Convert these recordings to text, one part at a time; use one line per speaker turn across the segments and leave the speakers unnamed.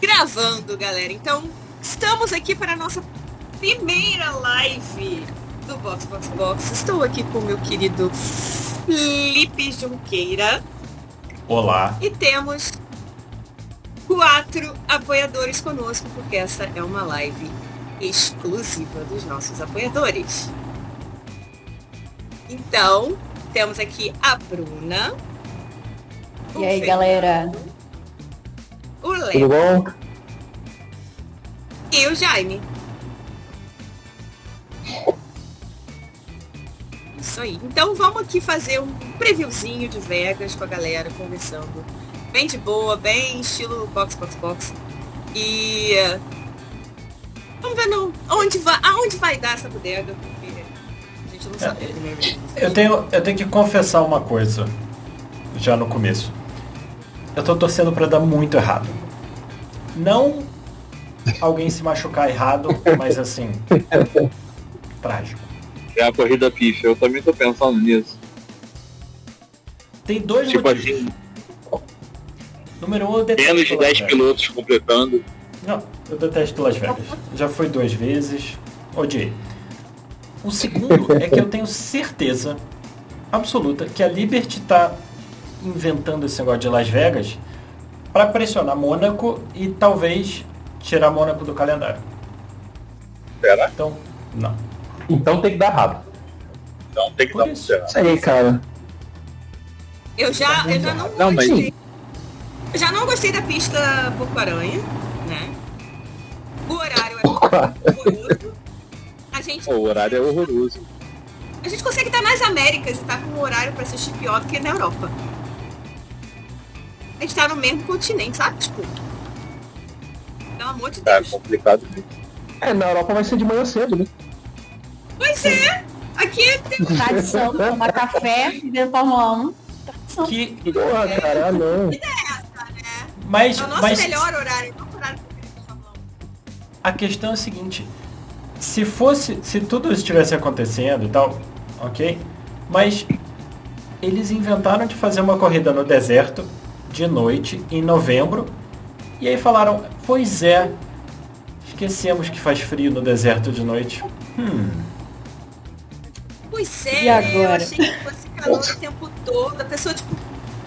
Gravando, galera. Então, estamos aqui para a nossa primeira live do Box Box Box. Estou aqui com o meu querido Felipe Junqueira.
Olá.
E temos quatro apoiadores conosco, porque essa é uma live exclusiva dos nossos apoiadores. Então, temos aqui a Bruna.
E aí, galera?
O
Tudo
Léo
bom?
e o Jaime. Isso aí. Então vamos aqui fazer um previewzinho de Vegas com a galera, conversando. Bem de boa, bem estilo box, box, box. E eh, vamos ver no, onde vai, aonde vai dar essa bodega, gente não sabe. né?
Eu tenho, eu tenho que confessar uma coisa já no começo. Eu tô torcendo pra dar muito errado. Não alguém se machucar errado, mas assim. trágico.
É a corrida pife, eu também tô pensando nisso.
Tem dois
Tipo
motivos.
assim,
Número um, eu detesto
menos de
Las
10
Vegas.
pilotos completando.
Não, eu detesto Las Vegas. Já fui duas vezes, odiei. O segundo é que eu tenho certeza absoluta que a Liberty tá inventando esse negócio de Las Vegas para pressionar Mônaco e talvez tirar Mônaco do calendário.
Será?
Então, não.
Então tem que dar errado.
Então tem que
Por
dar
isso.
Isso aí, cara.
Eu já, eu já não,
Não, mas-
gostei. Eu já não gostei da pista Porco-Aranha, né? O horário é horroroso. A gente,
Pô, o horário é horroroso.
a gente consegue estar nas Américas e tá com um horário pra assistir pior do que na Europa. A gente tá no mesmo continente, sabe? Tipo. Pelo amor de
Tá
Deus.
complicado mesmo.
É, na Europa vai ser de manhã cedo, né?
Pois é! Aqui tem
Tradição, tomar café e ver Fórmula 1. Tradição.
Que,
Porra, cara, ah, não.
mas,
é o nosso
mas
melhor horário, não o horário preferido da Fórmula 1.
a questão é a seguinte: se fosse, se tudo estivesse acontecendo e tal, ok? Mas eles inventaram de fazer uma corrida no deserto de noite em novembro e aí falaram: pois é, esquecemos que faz frio no deserto de noite. Hum,
Pois é,
E agora?
eu achei que fosse calor o tempo todo. A pessoa, tipo,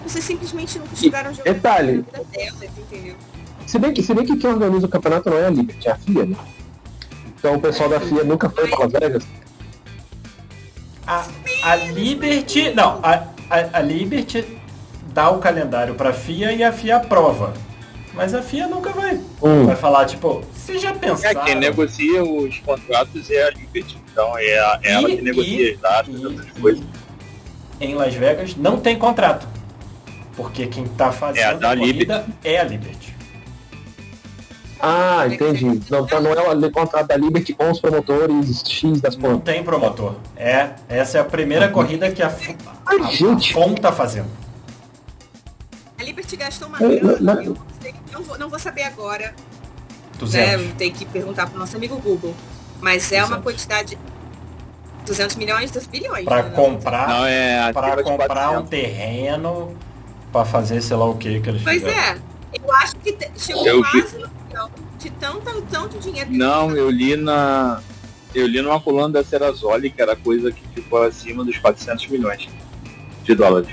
vocês simplesmente nunca chegaram jogando
detalhe.
na vida delas, entendeu?
Se bem, que, se bem que quem organiza o campeonato não é a Liberty, é a FIA, né? Então o pessoal da FIA nunca foi pra Las Vegas.
a, a Liberty, não, a, a, a Liberty dá o calendário para a FIA e a FIA aprova. Mas a FIA nunca vai,
Hum.
vai falar tipo, você já
É
pensaram?
quem negocia os contratos é a Liberty. Então é a- é ela
E-
que negocia
e-
as datas,
e-
outras coisas.
em Las Vegas não tem contrato. Porque quem tá
É a
fazendo
da
a corrida é a Liberty.
Ah, entendi. Não, então não é o contrato da Liberty com os promotores X das
Não
pontas.
tem promotor. É, essa é a primeira corrida que a, a, a
gente.
FOM tá fazendo.
A Liberty gastou uma
É,
grana,
mas-
eu não, sei, não, vou, não vou saber agora, né?
200.
Tem que perguntar pro nosso amigo Google. Mas é uma
200.
quantidade. 200 milhões, 2 bilhões.
Pra
né?
comprar,
Não, é de
comprar um
400.
terreno, pra fazer sei lá o que que eles
Pois
fizeram.
é, eu acho que chegou
Eu vi.
quase no de tanto, tanto dinheiro que
Não, eu li na. Eu li numa coluna da Serasoli que era coisa que ficou acima dos 400 milhões de dólares.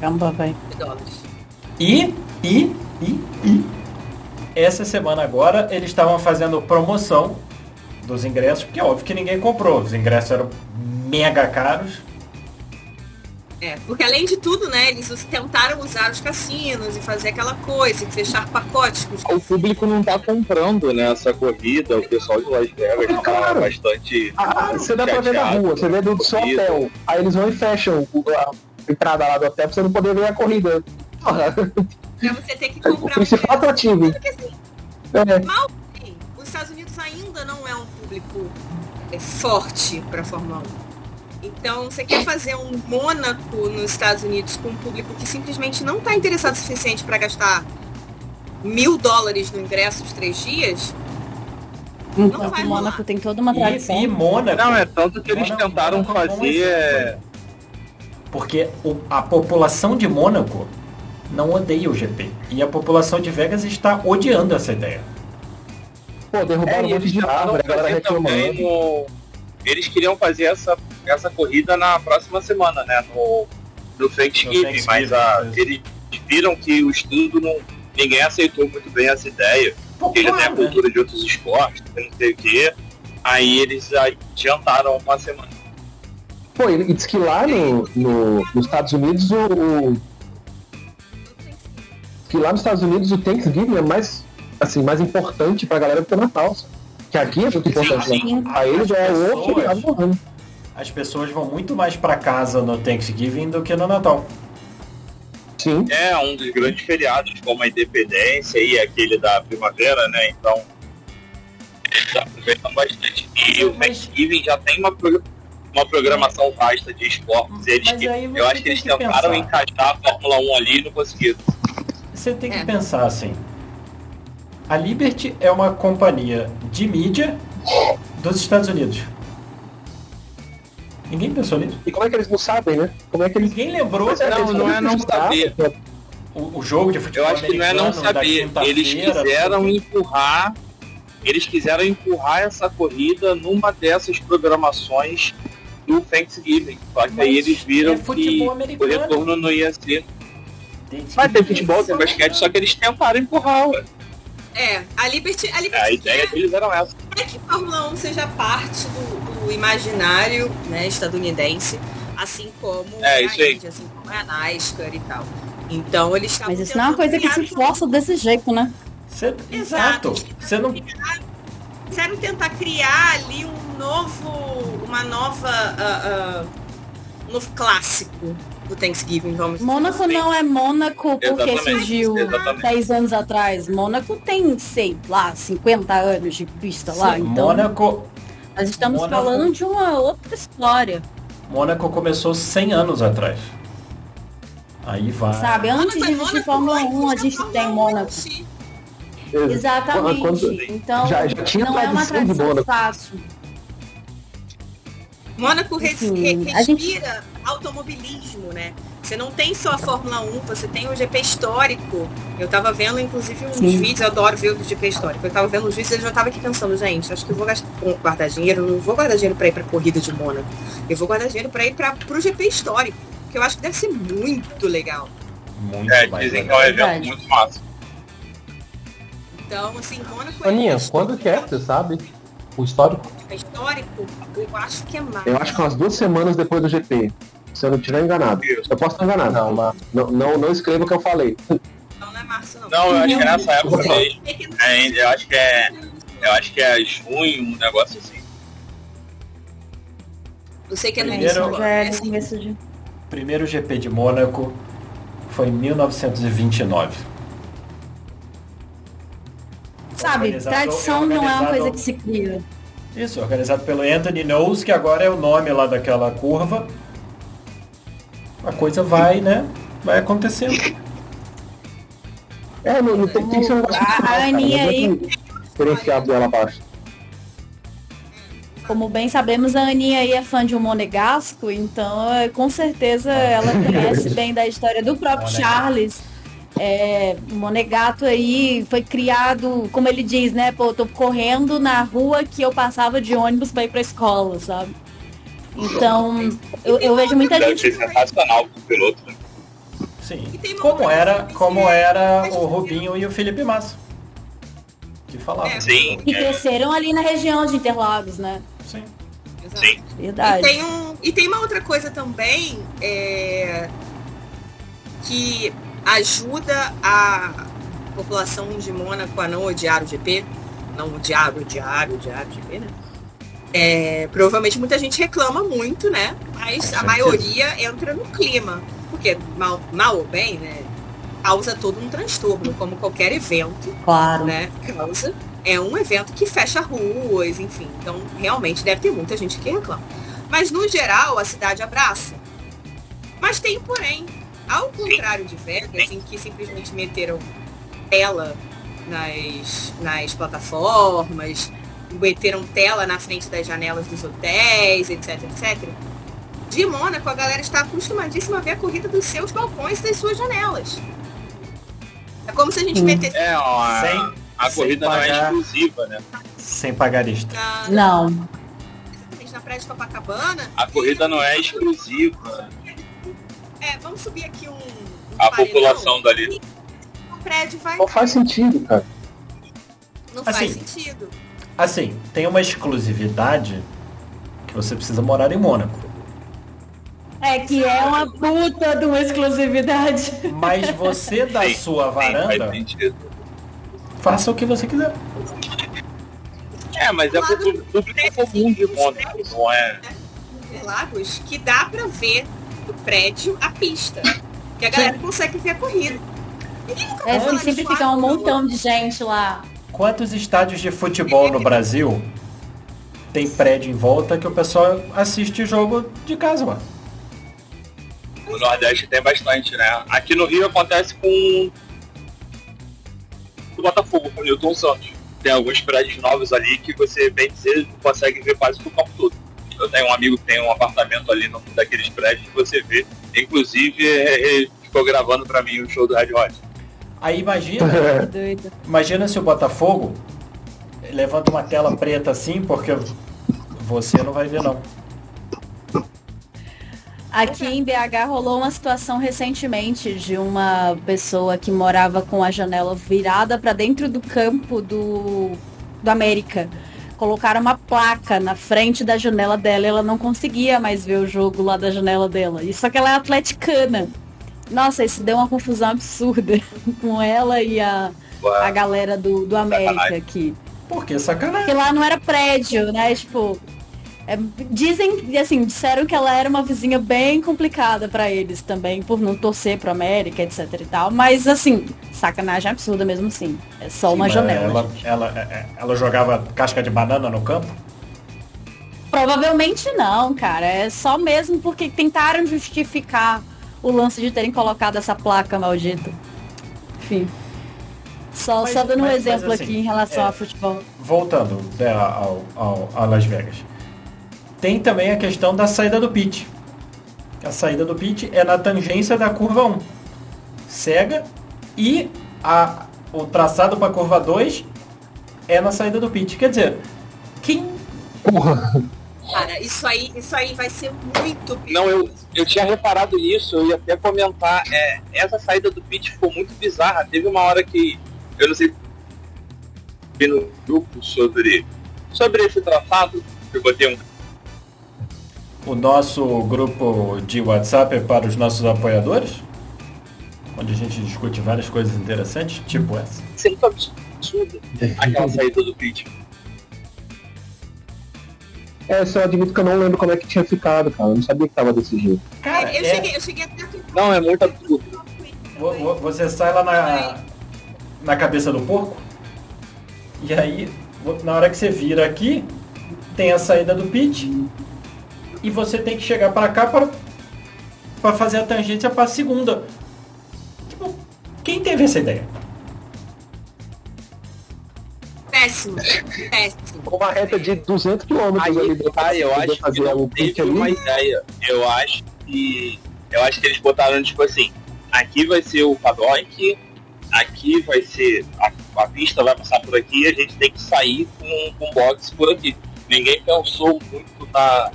Caramba, velho.
de dólares.
E, e, e, e, essa semana agora eles estavam fazendo promoção dos ingressos, porque é óbvio que ninguém comprou. Os ingressos eram mega caros.
É, porque além de tudo, né, eles tentaram usar os cassinos e fazer aquela coisa, e fechar pacotes com os
O público não tá comprando né, essa corrida, o pessoal de Las Vegas tá
Claro.
bastante.
Ah, você dá pra ver na rua, você vê do seu
corrida.
hotel. Aí eles vão e fecham o- a entrada lá do hotel pra você não poder ver a corrida. Porra,
pra você ter que
o
comprar um
principal atrativo.
assim,
É.
mal sim, os Estados Unidos ainda não é um público é, forte para Fórmula 1. Então, você quer fazer um Mônaco nos Estados Unidos com um público que simplesmente não está interessado o suficiente para gastar mil dólares no ingresso de três dias?
Enquanto
vai
Mônaco tem toda uma
E,
tradição.
e Mônaco.
Não, é tanto que eles
Mônaco-
tentaram
Mônaco é
fazer.
exemplo, Porque o- a população de Mônaco não odeia o GP. E a população de Vegas está odiando essa ideia.
Pô, derrubaram
É,
um
e
monte de árvore, a galera reclamando.
Eles queriam fazer essa, essa corrida na próxima semana, né? No, no Thanksgiving,
No Thanksgiving,
mas a,
isso.
eles viram que o estudo não. Ninguém aceitou muito bem essa ideia.
Pô,
Porque já tem a
né?
cultura de outros esportes, não sei o quê. Aí eles adiantaram uma semana.
Pô, e diz que lá no, no- nos Estados Unidos o, o- que lá nos Estados Unidos o Thanksgiving é mais assim, mais importante pra galera do que o Natal. sabe? Que aqui é muito importante.
sim.
né? Pra eles é o outro feriado do ano.
As pessoas vão muito mais pra casa no Thanksgiving do que no Natal.
Sim.
É um dos grandes feriados, como a Independência e aquele da primavera, né? Então. Eles aproveitam bastante. E o
Mas-
Thanksgiving já tem uma, pro- uma programação vasta de esportes. Eles,
aí
eu acho que eles
que
tentaram
pensar.
encaixar a Fórmula 1 ali e não conseguiram.
Você tem que
É.
pensar assim. A Liberty é uma companhia de mídia dos Estados Unidos. Ninguém pensou nisso.
E como é que eles não sabem, né? Como é que eles.
Ninguém lembrou
é,
Não,
eles
não é não saber.
o, o jogo de
Eu
futebol
acho que não é não
americano
saber. Eles quiseram
tudo.
empurrar. Eles quiseram empurrar essa corrida numa dessas programações do Thanksgiving. Só que aí
Mas
eles viram
é
que
futebol
o
americano.
retorno não ia ser.
Tem
Vai ter futebol, tem basquete, só que eles tentaram empurrar. Ué.
É, a Liberty, a
A
Liberty
ideia
quer
deles era essa.
é que Fórmula 1 seja parte do, do imaginário né, estadunidense, assim como
É,
a. Indy, assim como a NASCAR e tal. Então eles estavam
Mas isso não é uma coisa que
tentando
se
criar-
força desse jeito, né?
Cê-
Exato.
Você não
Quiseram tentar criar ali um novo, uma nova, ah, ah, um novo clássico do Thanksgiving, vamos
Mônaco não é Mônaco porque
Exatamente,
surgiu
exatamente.
10 anos atrás. Mônaco tem, sei lá, 50 anos de pista lá.
Sim,
Então,
Mônaco,
nós estamos
Mônaco-
falando de uma outra história.
Mônaco começou 100 anos atrás. Aí vai.
Sabe? Antes de
Mônaco-
existir Fórmula 1, a gente tem Mônaco. Exatamente.
Quando-
então,
já- já tinha
não é uma
tradição de
fácil.
Mônaco res-
Enfim,
re-
a gente-
respira automobilismo, né? Você não tem só a Fórmula 1, você tem o GP histórico. Eu tava vendo, inclusive, uns
Sim.
vídeos, eu adoro ver o GP histórico. Eu tava vendo os vídeos e eu já tava aqui pensando, gente, acho que eu vou gastar, guardar dinheiro, não vou guardar dinheiro pra ir pra corrida de Mônaco. Eu vou guardar dinheiro pra ir pra, pro GP histórico, que eu acho que deve ser muito legal.
Muito
É,
mais
dizem que é um
legal.
evento muito massa.
Então, assim, Mônaco é
Aninha, quando que é, você sabe? O histórico?
É histórico, eu acho que é mais.
Eu acho que umas duas semanas depois do GP. Se eu não estiver enganado.
Isso.
Eu posso estar enganado.
Não, mas
Não, não, não escreva o que eu falei.
Não, não é março, não.
Não, eu acho que é nessa época mesmo.
É
É, eu acho que é. Eu acho que é junho, um negócio assim.
Eu sei que é no
Primeiro-
início
é
É assim,
começo de...
Primeiro GP de Mônaco foi em 1929.
Sabe, tradição não é uma coisa que se cria.
Isso, organizado pelo Anthony Knowles, que agora é o nome lá daquela curva. A coisa vai, né? Vai acontecendo.
É, não, não tem, tem que ser um negócio.
A-. Aninha aí-
adianta Diferenciar dela abaixo.
Como bem sabemos, a Aninha aí é fã de um monegasco, então é, com certeza ela conhece bem da história do próprio
Monegasco.
Charles. É, o Monegato aí foi criado, como ele diz, né? Pô, eu tô correndo na rua que eu passava de ônibus pra ir pra escola, sabe? Então, eu, eu vejo muita gente.
sensacional pro piloto. né?
Sim.
E
Como era, como era o Rubinho e o Felipe Massa. Que falavam.
É.
Sim,
Que
é,
cresceram ali na região de Interlagos, né?
Sim.
Exato.
sim.
E
Verdade.
tem, um, e tem uma outra coisa também é, que ajuda a população de Mônaco a não odiar o GP. Não odiar, odiar, odiar o GP, né? É, provavelmente muita gente reclama muito, né? Mas a maioria entra no clima. Porque mal, mal ou bem, né? Causa todo um transtorno, como qualquer evento
Claro.
né, causa. É um evento que fecha ruas, enfim. Então, realmente deve ter muita gente que reclama. Mas, no geral, a cidade abraça. Mas tem, porém, ao contrário de Vegas, em que simplesmente meteram tela nas, nas plataformas, meteram tela na frente das janelas dos hotéis, etc, etc. De Mônaco, a galera está acostumadíssima a ver a corrida dos seus balcões e das suas janelas. É como se a gente
Hum.
metesse
É, ó,
Sem-
a
sem
corrida não é
pagar.
exclusiva, né?
Sem pagar extra.
na,
Não.
exatamente na praia de Copacabana.
A corrida não é exclusiva.
É, vamos subir aqui um, um
A
paredão.
população dali.
O prédio vai.
Não faz sentido, cara.
Não faz
Assim.
sentido.
Assim, tem uma exclusividade que você precisa morar em Mônaco.
É que é uma puta de uma exclusividade.
Mas você da
Sim,
sua
Sim,
varanda,
sentido.
faça o que você quiser.
É, mas é pro público comum de Mônaco, não é?
Interlagos que dá pra ver do prédio a pista. Que a galera consegue ver a corrida.
É,
de
sempre fica um montão de gente lá.
Quantos estádios de futebol no Brasil tem prédio em volta que o pessoal assiste jogo de casa, mano?
No Nordeste tem bastante, né? Aqui no Rio acontece com o Botafogo, com o Newton Santos. Tem alguns prédios novos ali que você, bem dizer, consegue ver quase o campo todo. Eu tenho um amigo que tem um apartamento ali no daqueles prédios que você vê. Inclusive, ele ficou gravando pra mim o show do Red Hot.
Aí imagina,
doido.
imagina se o Botafogo levanta uma tela preta assim, porque você não vai ver não.
Aqui em BH rolou uma situação recentemente de uma pessoa que morava com a janela virada para dentro do campo do, do América. Colocaram uma placa na frente da janela dela e ela não conseguia mais ver o jogo lá da janela dela. E só que ela é atleticana. Nossa, isso deu uma confusão absurda com ela e a, a galera do, do América aqui.
Por que sacanagem?
Porque lá não era prédio, né? Tipo, é, dizem, assim, disseram que ela era uma vizinha bem complicada pra eles também, por não torcer pro América, etc e tal. Mas, assim, sacanagem absurda mesmo assim. É só uma janela.
Ela, ela, é- ela jogava casca de banana no campo?
Provavelmente não, cara. É só mesmo porque tentaram justificar o lance de terem colocado essa placa maldita. Enfim. Só,
Mas-
só dando um
mas- mas
exemplo
assim,
aqui em relação
é.
a futebol.
Voltando né, ao, ao, a Las Vegas. Tem também a questão da saída do pit. A saída do pit é na tangência da curva 1. Cega e a, o traçado para a curva 2 é na saída do pit. Quer dizer, quem
Porra.
Cara, isso aí, isso aí vai ser muito
Não, eu,
perigoso.
eu tinha reparado nisso, eu ia até comentar. É, essa saída do pit ficou muito bizarra. Teve uma hora que, eu não sei, vi no grupo sobre, sobre esse traçado, eu botei um
o nosso grupo de WhatsApp é para os nossos apoiadores, onde a gente discute várias coisas interessantes, tipo essa.
sempre absurdo, aquela saída do pit.
É, eu admito que eu não lembro como é que tinha ficado, cara. Eu não sabia que tava desse jeito.
Cara,
eu,
é-
cheguei, eu cheguei até aqui.
Não, é muito absurdo.
Vo- vo- Você sai lá na, na cabeça do porco. E aí, na hora que você vira aqui, tem a saída do pit. E você tem que chegar para cá para para fazer a tangência para a segunda. Tipo, quem teve essa ideia?
Péssimo. Péssimo.
Com uma reta de 200 km
Aí,
ali
tá, eu acho que não teve uma
ali.
ideia. Eu acho que. Eu acho que eles botaram tipo assim, aqui vai ser o paddock, aqui vai ser. A, a pista vai passar por aqui e a gente tem que sair com, com box por aqui. Ninguém pensou muito na,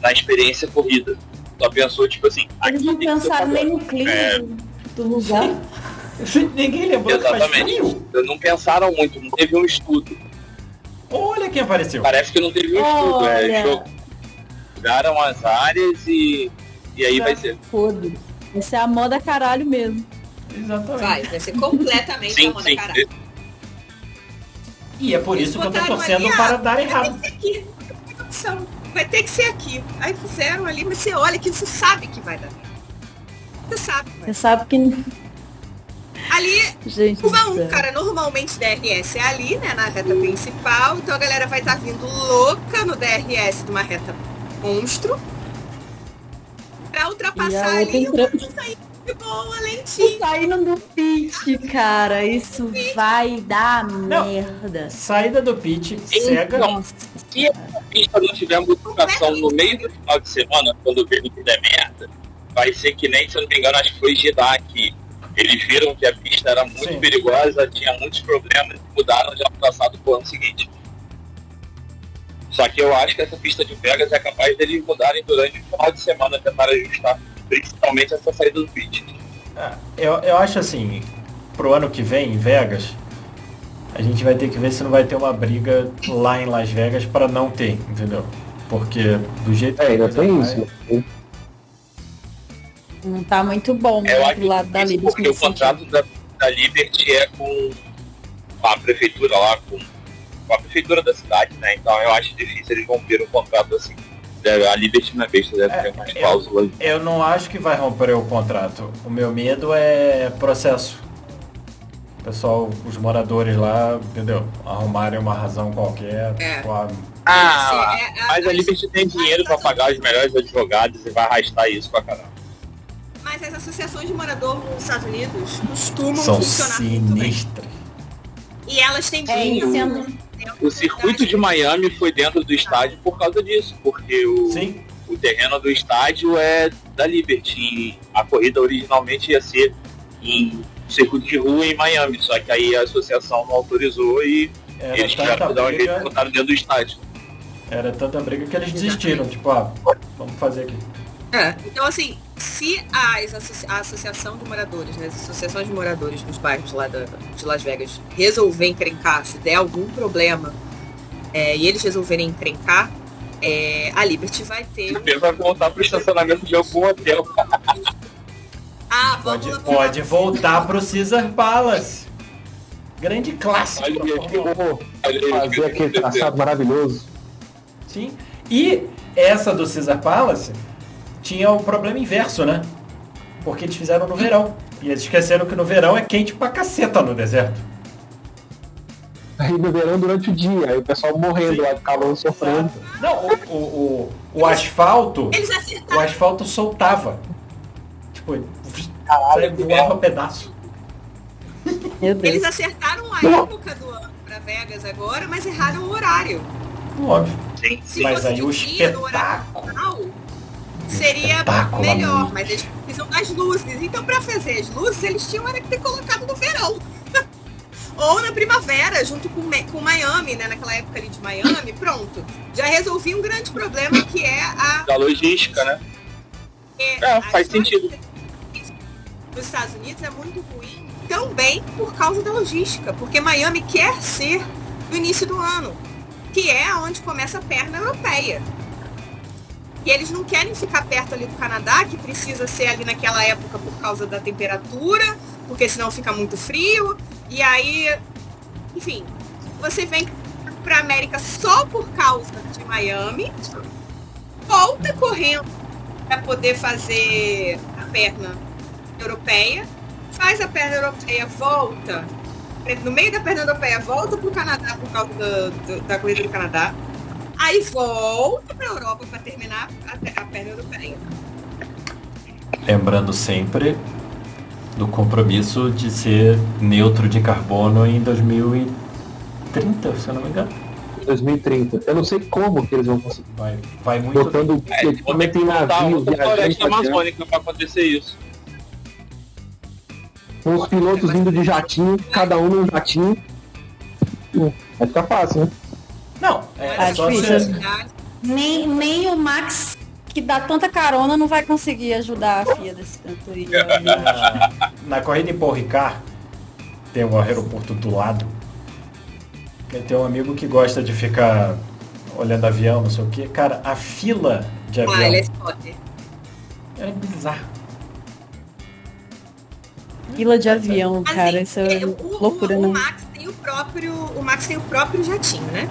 na experiência corrida. Só pensou, tipo assim,
Eles não pensaram nem no clima
É.
do lugar.
Ninguém lembrou que faz
Exatamente.
frio.
Não pensaram muito, não teve um estudo.
Olha quem apareceu.
Parece que não teve um estudo. É, jogaram as áreas e, e aí vai ser.
foda. Isso é a moda caralho mesmo.
Exatamente.
Vai, vai ser completamente
Sim,
a moda
sim.
caralho.
E é por
Eles
isso que eu tô torcendo
ali, ah,
para dar
Vai
errado.
ser. Vai ter que ser aqui. Aí fizeram ali, mas você olha que você sabe que vai dar. Você sabe vai.
Você sabe que.
Ali,
Gente.
curva 1,
céu.
cara, normalmente DRS é ali, né, na reta principal. Então a galera vai estar vindo louca no DRS de uma reta monstro. Pra ultrapassar ali.
entrando.
e aí de boa, lentinho.
Saindo do pit, cara. Isso vai dar merda.
Saída do pit, cega.
Se a pista não tiver modificação no meio do final de semana, quando o vento der merda, vai ser que nem, se eu não me engano, acho que foi Jeddah que eles viram que a pista era muito
Sim.
perigosa, tinha muitos problemas e mudaram já o traçado pro ano seguinte. Só que eu acho que essa pista de Vegas é capaz deles mudarem durante o final de semana, tentar ajustar, principalmente essa saída do pit.
Ah, Eu, eu acho assim, pro ano que vem, em Vegas, a gente vai ter que ver se não vai ter uma briga lá em Las Vegas para não ter, entendeu? Porque do jeito
É,
que
ainda tem
vai-
isso. Né?
Não tá muito bom
Eu acho
pro lado da Liberty
porque o contrato da, da Liberty é com a prefeitura lá, com, com a prefeitura da cidade, né? Então eu acho difícil eles romper um contrato assim. Deve- A Liberty na besta deve
É,
ter umas
eu-
cláusulas.
Eu não acho que vai romper o contrato. O meu medo é processo. Pessoal, os moradores lá, entendeu? Arrumarem uma razão qualquer.
É.
tipo, ah,
Ah,
É, é,
mas a Liberty tem dinheiro pra pagar os melhores advogados e vai arrastar isso pra caramba.
Mas as associações de morador nos Estados Unidos costumam
são
funcionar muito bem.
sinistras.
E elas têm
É,
dinheiro
sendo-
dentro
O circuito de Miami foi dentro do estádio por causa disso, porque o,
Sim.
o terreno do estádio é da Liberty. E a corrida originalmente ia ser em circuito de rua em Miami, só que aí a associação não autorizou e
Era
eles tiveram
tanta
que dar um jeito e botaram dentro do estádio.
era tanta briga que eles desistiram. Tipo, ah, vamos fazer aqui.
É, então assim, se as a associação de moradores, né, as associações de moradores dos bairros lá da- de Las Vegas resolver encrencar, se der algum problema é, e eles resolverem encrencar, é, a Liberty vai ter um...
Ele vai voltar pro estacionamento de algum hotel.
Ah, vamos
Pode,
lá-
pode voltar pro Caesar Palace. Grande clássico.
Olha,
da Fórmula 1.
Vou fazer aquele traçado maravilhoso.
Sim. E essa do Caesar Palace tinha o problema inverso, né? Porque eles fizeram no verão. E eles esqueceram que no verão é quente pra caceta no deserto.
Aí no verão durante o dia, aí o pessoal morrendo
Sim.
lá de calor sofrendo.
Não, o, o, o, o asfalto.
Eles
O asfalto soltava. Tipo, saia, voava pedaço.
Meu Deus.
eles acertaram a época do ano pra Vegas agora, mas erraram o horário.
Óbvio.
Sim,
Se
Mas
fosse
aí
de
o
dia, no horário
espetáculo.
Seria melhor, mas eles precisam das luzes. Então, pra fazer as luzes, eles tinham era que ter colocado no verão. Ou na primavera, junto com, com Miami, né? Naquela época ali de Miami, pronto. Já resolvi um grande problema que é a.
da logística, né?
é,
É, faz sentido.
Dos Estados Unidos é muito ruim também por causa da logística, porque Miami quer ser no início do ano, que é onde começa a perna europeia. E eles não querem ficar perto ali do Canadá, que precisa ser ali naquela época por causa da temperatura, porque senão fica muito frio. E aí, enfim, você vem para América só por causa de Miami, volta correndo para poder fazer a perna europeia, faz a perna europeia, volta no meio da perna europeia, volta para o Canadá por causa do- do- da corrida do Canadá, aí volta para a Europa para terminar a, a perna europeia.
Lembrando sempre do compromisso de ser neutro de carbono em 2030, se eu não me engano.
2030. Eu não sei como que eles vão conseguir.
Vai, vai muito.
Botando
É,
equipamento
que
em navio,
floresta amazônica pra acontecer isso.
com os pilotos vindo de jatinho, cada um num jatinho. Hum, Vai ficar fácil, né?
Não, é
Tá
só
difícil.
você.
Nem, nem o Max, que dá tanta carona, não vai conseguir ajudar a FIA desse tanto aí.
Na, na corrida em Paul Ricard, tem um aeroporto do lado. E tem um amigo que gosta de ficar olhando avião, não sei o que. Cara, a fila de
Ah,
avião
ele é
é bizarro.
Fila de avião,
Assim,
cara, isso é
é, o, o-
loucura,
o
né?
Max tem o próprio, o Max tem o próprio jatinho, né?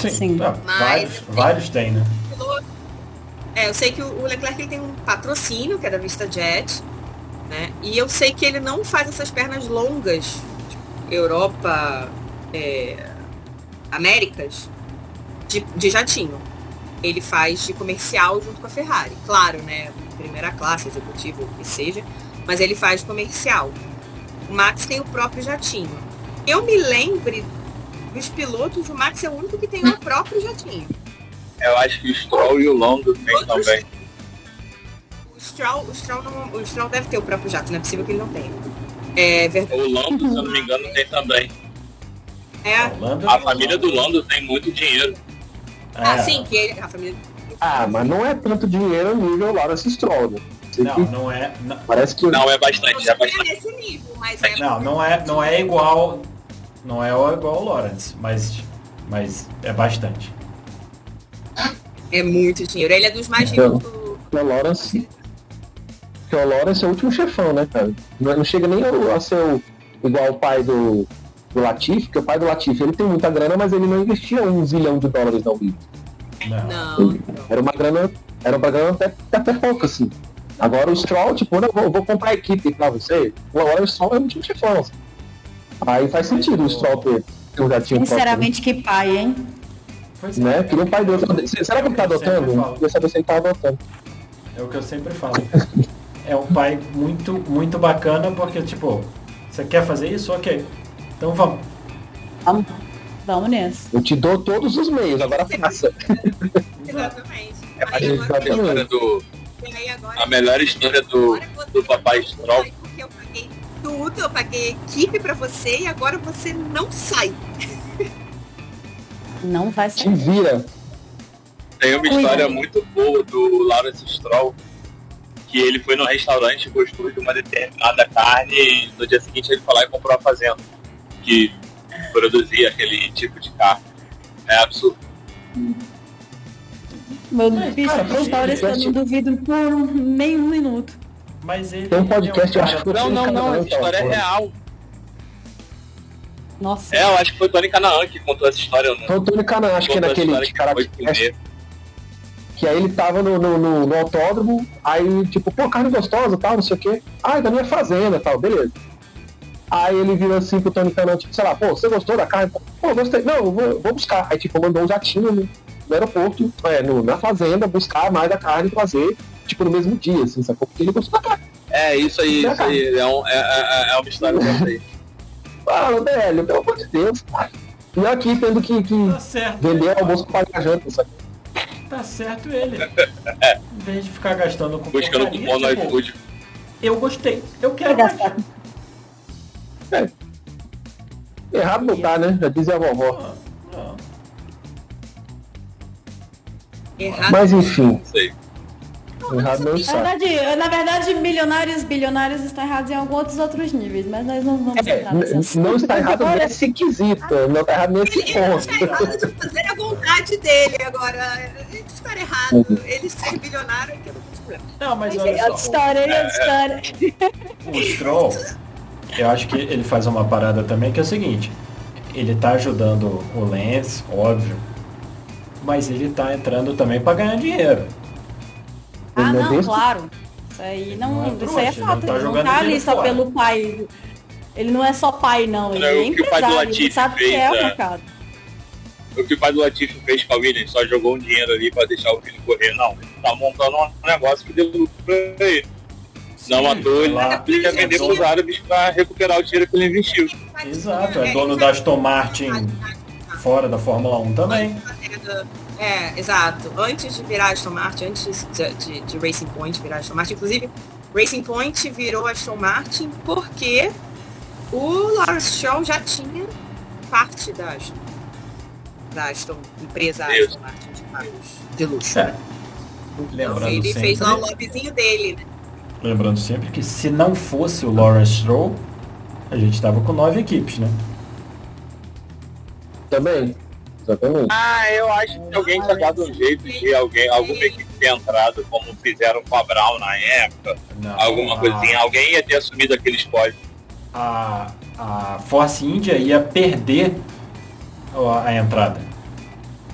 Sim,
Sim.
tá,
Mas
vários, vários tem, né?
É, eu sei que o Leclerc ele tem um patrocínio, que é da Vista Jet, né? E eu sei que ele não faz essas pernas longas, tipo, Europa, é, Américas, de, de jatinho. Ele faz de comercial junto com a Ferrari. Claro, né? Primeira classe, executivo, o que seja. mas ele faz comercial. O Max tem o próprio jatinho. Eu me lembre dos pilotos, o Max é o único que tem o próprio jatinho.
Eu acho que o Stroll e o Lando tem
Outros-
também.
O Stroll, o, Stroll não, o Stroll deve ter o próprio jato, não é possível que ele não tenha. É verdade.
O Lando, se eu não me engano, tem também.
É,
A família do Lando tem muito dinheiro.
ah,
É,
sim, que ele, a família.
Ah, mas não é tanto dinheiro nível Lawrence Stroll, né?
Não, não é. Não,
Parece que
Não, é bastante, é
Não é
bastante.
nesse nível, mas é.
não, não é, não é igual. Não é igual ao Lawrence, mas, mas é bastante.
É muito dinheiro. Ele é dos mais
Então.
ricos do.
o Lawrence. Que o Lawrence é o último chefão, né, cara? Não, não chega nem a ser o- igual o pai do, do Latif, porque o pai do Latif ele tem muita grana, mas ele não investia um zilhão de dólares na vida.
Não.
Não.
Era uma grana, era uma grana até, até pouco, assim. Agora o Stroll, tipo, não, vou, vou comprar a equipe pra você. Agora o Stroll é o último chefão. assim. Aí faz sentido o Stroll ter, um jatinho
Sinceramente, que pai, hein?
Pois é,
né? Queria um pai dele. Será que ele tá adotando? Queria saber se ele tá adotando.
É o que eu sempre falo. É um pai muito, muito bacana porque, tipo, você quer fazer isso? Ok. Então vamos.
Vamos, vamos nessa.
Eu te dou todos os meios, agora faça.
Exatamente.
É
Aí
a
agora-
história do.
e aí agora-
A melhor história do, do papai Stroll.
Porque eu paguei tudo, eu paguei equipe pra você e agora você não sai.
Não vai
Te
ser.
vira.
Tem uma história muito boa do Lawrence Stroll, que ele foi no restaurante, gostou de uma determinada carne e no dia seguinte ele foi lá e comprou a fazenda, que produzia aquele tipo de carne. É absurdo.
Meu
Mas,
bicho, histórias que eu não duvido por nem um minuto.
Mas ele.
Tem um podcast,
é
eu acho que foi
Não, não, não, essa história é real.
Nossa.
É, eu acho que foi Tony Canaan que contou essa história. Eu não
Foi o Tony Canan, acho que é naquele
que foi
Karate
comer.
que aí ele tava no, no, no- no autódromo, aí tipo, pô, carne gostosa, tal, não sei o quê. Ah, é da minha fazenda, tal, beleza. Aí ele virou assim pro Tony Canan, tipo, sei lá, pô, você gostou da carne? Pô, gostei. Não, eu vou, vou buscar. Aí tipo, mandou um jatinho no, no aeroporto, é, no- na fazenda, buscar mais da carne e trazer, tipo, no mesmo dia, assim, sacou? Porque ele gostou da carne.
É, isso aí, isso aí. É, um- é, é- é uma história dessa aí.
Fala, velho, pelo amor de Deus, cara. E eu aqui tendo que, que
Tá certo.
vender
ele,
almoço pra pagar janta, sabe?
Tá certo ele. Em vez de ficar gastando com
Buscando cupom no
tipo,
iFood.
Eu gostei. Eu quero
gastar.
Errado não tá, né? Já dizia a vovó.
Não, não.
Errado.
Mas enfim,
Não sei.
Errado não
Na
está.
verdade, na verdade, milionários, bilionários estão errados em alguns outros níveis, mas nós não vamos
É,
entrar
não está errado nesse quesito, não está errado nesse
Ele ele está errado
ponto.
de fazer a vontade dele agora. Ele está errado. Ele ser bilionário é que eu não tenho problema.
Não, mas
É
olha
outra
só.
história, é história.
O Stroll, eu acho que ele faz uma parada também que é o seguinte. Ele tá ajudando o Lance, óbvio. Mas ele tá entrando também pra ganhar dinheiro.
Ah,
é
não,
desse?
claro. Isso aí não,
Não é
isso aí é fato.
não tá
Ele não
jogando
tá ali só
fora.
pelo pai. Ele não é só pai, não. Ele
Não,
é
o que o pai do
empresário. Ele sabe que
fez,
é o
é-
mercado.
O que o pai do Latifi fez com a Williams, só jogou um dinheiro ali pra deixar o filho correr. Não, ele tá montando um negócio que deu lucro pra ele. Não à toa, ele quer vender pros árabes pra recuperar o dinheiro que ele investiu.
Exato, é dono da Aston Martin fora da Fórmula 1 também.
É, exato. Antes de virar Aston Martin, antes de, de, de Racing Point virar Aston Martin, inclusive, Racing Point virou Aston Martin porque o Lawrence Stroll já tinha parte da Aston, da Aston empresa. Aston Martin de carros de luxo.
É. Lembrando
ele fez
sempre-
lá o lobbyzinho dele, né?
Lembrando sempre que se não fosse o Lawrence Stroll, a gente tava com nove equipes, né?
Também. Exatamente.
Ah, eu acho que alguém tinha dado um jeito de alguém, alguma equipe ter entrado, como fizeram com a Brown na época,
Não,
alguma
a-
coisinha. Alguém ia ter assumido aquele spoiler.
A, a Force India ia perder a, a entrada.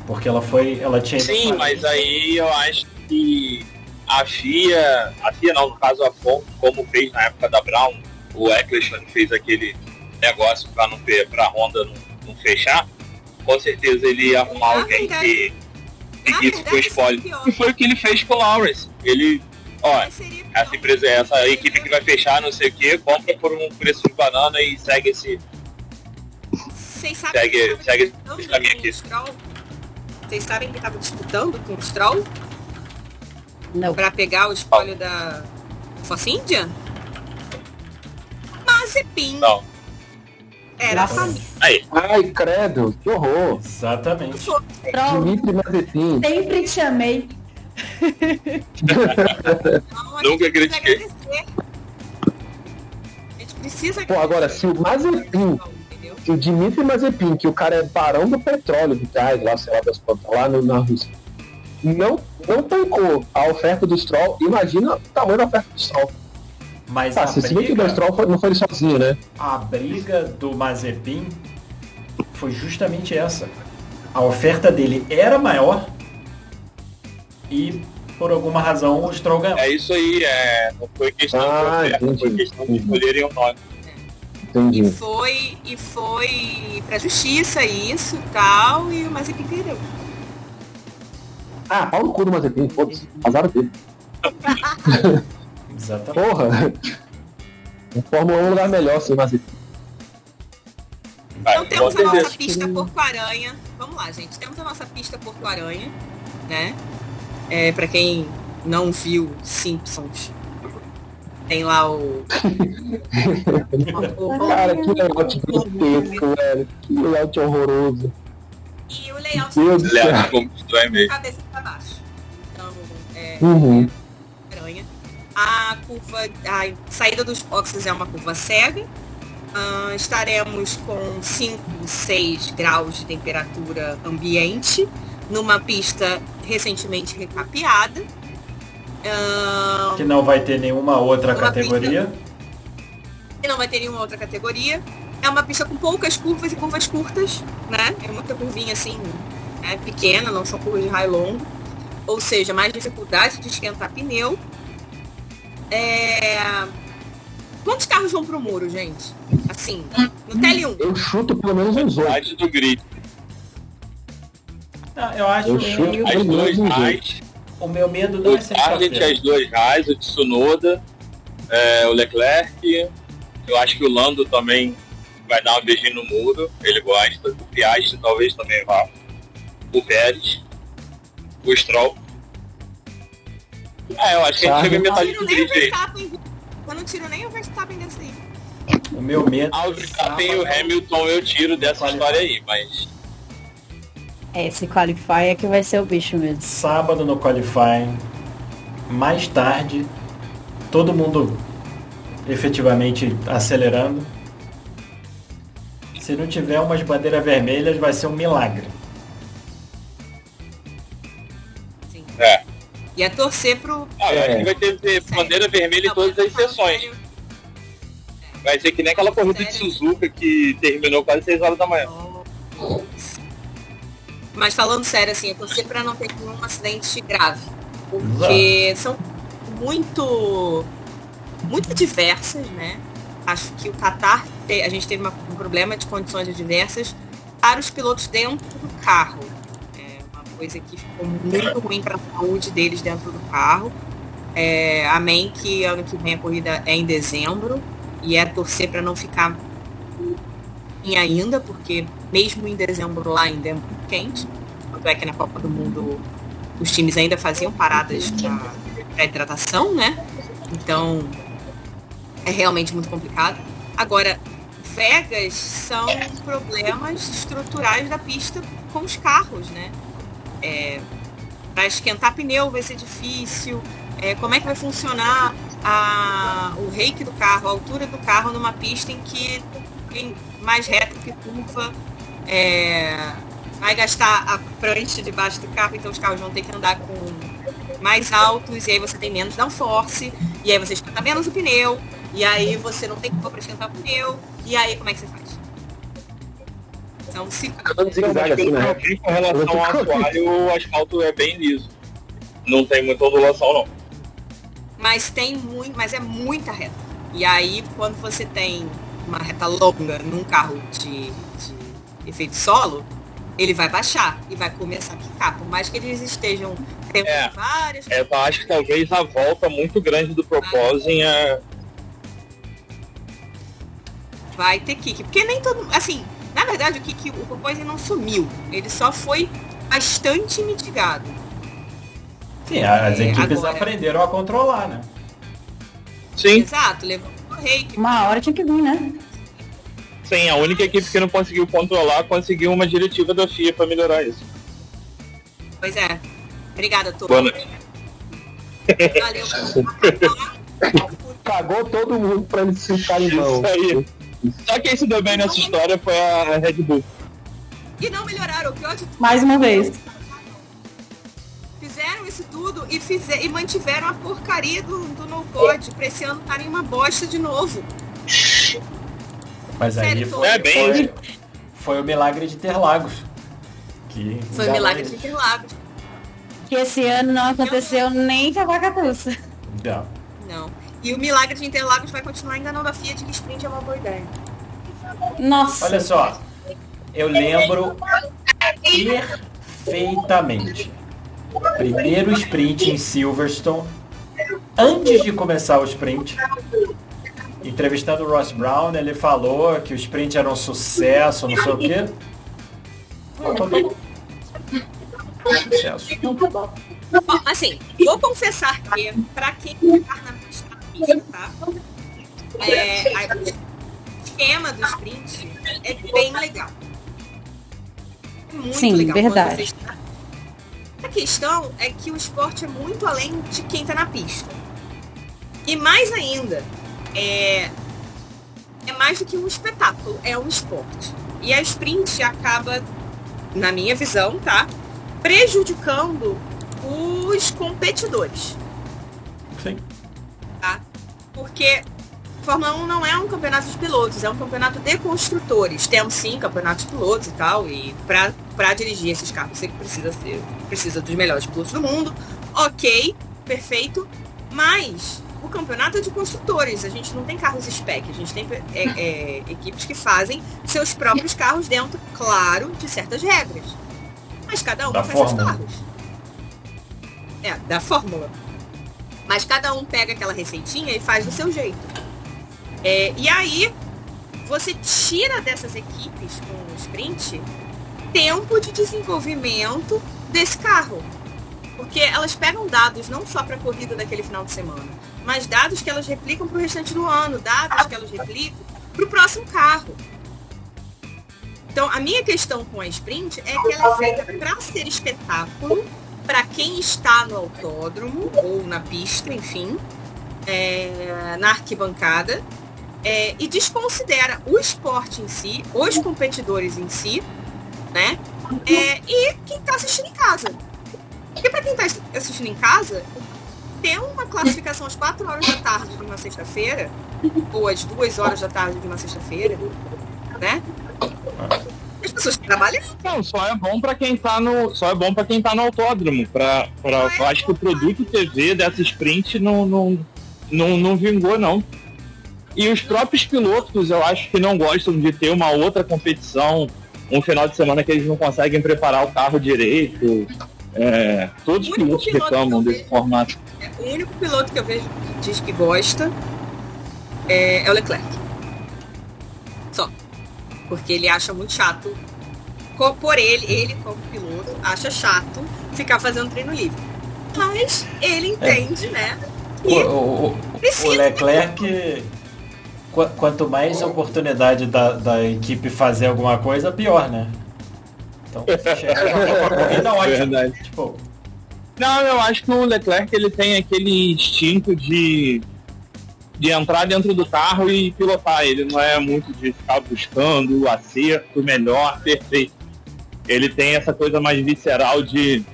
Porque ela foi. Ela tinha.
Sim, mas aí eu acho que a FIA, a FIA não, no caso a FOM, como fez na época da Brown, o Eccleston fez aquele negócio para não ter, pra Honda não, não fechar, com certeza ele ia arrumar
Na
alguém
verdade-
que seguisse com o spoiler.
é.
E foi o que ele fez com o Lawrence. Ele, Ó, essa empresa, essa equipe que vai fechar, não sei o que, compra por um preço de banana e segue esse.
Vocês sabem
Segue-
que
segue esse caminho aqui.
Vocês sabem que tava disputando com o Stroll
Não.
pra pegar o espólio da Force India? Mazepin
Não.
Era a família.
Aí,
Ai, credo, que horror.
Exatamente.
Dimitri Mazepin.
sempre te amei.
A
Nunca critiquei.
A gente precisa
Pô, agora, se o Mazepin, se o Dimitri Mazepin, que o cara é barão do petróleo de gás, lá, sei lá das plantas, lá no- na Rússia, não, não tancou a oferta do Stroll, imagina o tamanho da oferta do Stroll.
Mas
Tá,
a
se bem que o
briga,
Stroll foi- não foi sozinho, né?
a briga do Mazepin foi justamente essa. A oferta dele era maior e por alguma razão o Stroll ganhou.
é isso aí, é, não foi questão
Ah,
de oferta, foi questão de escolherem o nome.
Entendi.
E foi, e foi pra justiça isso e tal, e o Mazepin perdeu.
Ah, pau no cu do Mazepin, foda-se. Azar dele.
Exatamente.
Porra. O Fórmula 1 é um lugar melhor sem Mazepin.
Vai,
Então temos
com
a nossa
certeza.
pista Porto Aranha. Vamos lá, gente. Temos a nossa pista Porto Aranha, né? É, para quem não viu Simpsons, tem lá o.
Cara, que layout grotesco, velho. Que layout horroroso.
e o layout
Meu Deus do céu.
Cabeça para baixo. Então, é,
Uhum.
aranha. A curva, a saída dos boxes é uma curva cega. Ah, estaremos com 5, 6 graus de temperatura ambiente numa pista recentemente recapeada. Ah,
Que não vai ter nenhuma outra categoria.
e não vai ter nenhuma outra categoria. É uma pista com poucas curvas e curvas curtas, né? É muita curvinha assim, né? pequena, não são curvas de raio longo. Ou seja, mais dificuldade de esquentar pneu. É... Quantos carros vão pro muro, gente? Assim, no TL1.
Eu chuto pelo menos uns oito.
Do grid.
Ah, eu acho
Eu
que
chuto
As duas
oito.
Haas,
o meu medo não
o
é
Sargent,
sexta-feira.
as duas Haas, o Tsunoda, é, o Leclerc. Eu acho que o Lando também vai dar um beijinho no muro. Ele gosta. O Piastri talvez também vá. O Pérez. O Stroll. É, eu acho que a gente em metade
tiro
do
nem o
grid.
Eu não tiro nem o Verstappen desse aí.
O meu medo
Ah, o
é
Verstappen e o
sábado.
Hamilton eu tiro dessa
Qualify.
história aí, mas
É, esse qualify é que vai ser o bicho mesmo.
sábado no qualifying, mais tarde, todo mundo efetivamente acelerando. Se não tiver umas bandeiras vermelhas, vai ser um milagre.
Sim.
é.
E é torcer pro.
Ah, eu
É.
acho que vai ter, ter bandeira vermelha em todas as sessões. Vai ser que nem aquela corrida de
Sério?
Suzuka que terminou quase 6 horas da manhã.
Mas falando sério, assim, é torcer pra não ter nenhum acidente grave. Porque são muito, muito diversas, né? Acho que o Qatar, a gente teve uma- um problema de condições adversas para os pilotos dentro do carro. É coisa que ficou muito ruim para a saúde deles dentro do carro. É, amém que ano que vem a corrida é em dezembro e é torcer para não ficar em ainda, porque mesmo em dezembro lá ainda é muito quente. Tanto é que na Copa do Mundo os times ainda faziam paradas para hidratação, né? Então é realmente muito complicado. Agora, Vegas são problemas estruturais da pista com os carros, né? É, para esquentar pneu vai ser difícil. É, como é que vai funcionar a, o reiki do carro, a altura do carro numa pista em que tem mais reta que curva? É, vai gastar a prancha debaixo do carro, então os carros vão ter que andar com mais altos, e aí você tem menos downforce, e aí você esquenta menos o pneu, e aí você não tem curva para esquentar o pneu, e aí como é que você faz? Então, se
zigue-zague assim, né?
Com relação ao assoalho, o asfalto é bem liso. Não tem muita ondulação não.
mas tem muito, mas é muita reta. E aí quando você tem uma reta longa num carro de, de efeito solo, ele vai baixar e vai começar a quicar. Por mais que eles estejam tendo
É.
várias.
É, eu acho que talvez a volta muito grande do Proposing é.
vai ter kick. Porque nem todo Assim, na verdade, o kick, o Popoise não sumiu. Ele só foi bastante mitigado.
Sim, as
É,
equipes
agora-
aprenderam a controlar, né?
Sim,
Exato, levou o reiki.
Uma hora tinha que vir, né?
sim, a única equipe que não conseguiu controlar conseguiu uma diretiva da FIA pra melhorar isso.
Pois é. Obrigada, Tô.
Boa noite.
Valeu.
Cagou todo mundo pra eles ficarem em mão.
Isso aí. Só quem se deu bem nessa história foi a Red Bull.
E não melhoraram. O pior de tudo,
Mais uma vez.
fizeram isso tudo e, fizer, e mantiveram a porcaria do, do no-code pra esse ano estarem uma bosta de novo.
Mas aí
Sério,
foi,
É bem.
foi, foi o milagre de Interlagos. Que
Foi
enganou
milagre de Interlagos.
Que esse ano não aconteceu nem com a.
Não.
Não. E o milagre de Interlagos vai continuar enganando a Fiat que sprint é uma boa ideia.
Nossa.
Olha só, eu lembro perfeitamente. Primeiro sprint em Silverstone, antes de começar o sprint, entrevistando o Ross Brown, ele falou que o sprint era um sucesso, não sei o quê. Sucesso.
Bom, assim, vou confessar que, pra quem ficar na pista, tá? É, a- o esquema do sprint é bem legal. Muito
Sim,
legal.
verdade.
está- A questão é que o esporte é muito além de quem tá na pista. E mais ainda, é, é mais do que um espetáculo, é um esporte. E a sprint acaba, na minha visão, tá? Prejudicando os competidores? Porque Fórmula 1 não é um campeonato de pilotos, é um campeonato de construtores. Temos sim campeonatos de pilotos e tal, e pra, pra dirigir esses carros você precisa ser, precisa dos melhores pilotos do mundo. Ok, perfeito. Mas o campeonato é de construtores, a gente não tem carros spec, a gente tem é, é, equipes que fazem seus próprios carros dentro, claro, de certas regras. Mas cada um
Da
faz seus
fórmula.
carros. É, da fórmula. Mas cada um pega aquela receitinha e faz do seu jeito. É, e aí, você tira dessas equipes com o sprint tempo de desenvolvimento desse carro. Porque elas pegam dados não só para a corrida daquele final de semana, mas dados que elas replicam para o restante do ano, dados que elas replicam para o próximo carro. Então, a minha questão com a sprint é que ela é feita para ser espetáculo para quem está no autódromo ou na pista, enfim, é, na arquibancada, é, e desconsidera o esporte em si, os competidores em si, né? É, e quem está assistindo em casa. Porque para quem está assistindo em casa, ter uma classificação às 4 horas da tarde de uma sexta-feira, ou às 2 horas da tarde de uma sexta-feira, né? As pessoas que trabalham
Não, só é bom pra quem tá no. Só é bom para quem tá no autódromo. Pra, pra, eu acho que o produto TV dessa sprint não, não, não, não vingou, não. E os próprios pilotos, eu acho que não gostam de ter uma outra competição, um final de semana que eles não conseguem preparar o carro direito. É, todos os pilotos
piloto
reclamam desse formato.
É, o único piloto que eu vejo que diz que gosta é, é o Leclerc. Porque ele acha muito chato. Por ele, ele como piloto, acha chato ficar fazendo treino livre. Mas ele entende, né?
O, o- o- Leclerc, qu- quanto mais oportunidade da, da equipe fazer alguma coisa, pior, né? Então, você chega uma corrida ótima.
Verdade.
Tipo,
Não, eu acho que o Leclerc ele tem aquele instinto de, de entrar dentro do carro e pilotar. Ele não é muito de ficar buscando o acerto melhor, perfeito. Ele tem essa coisa mais visceral de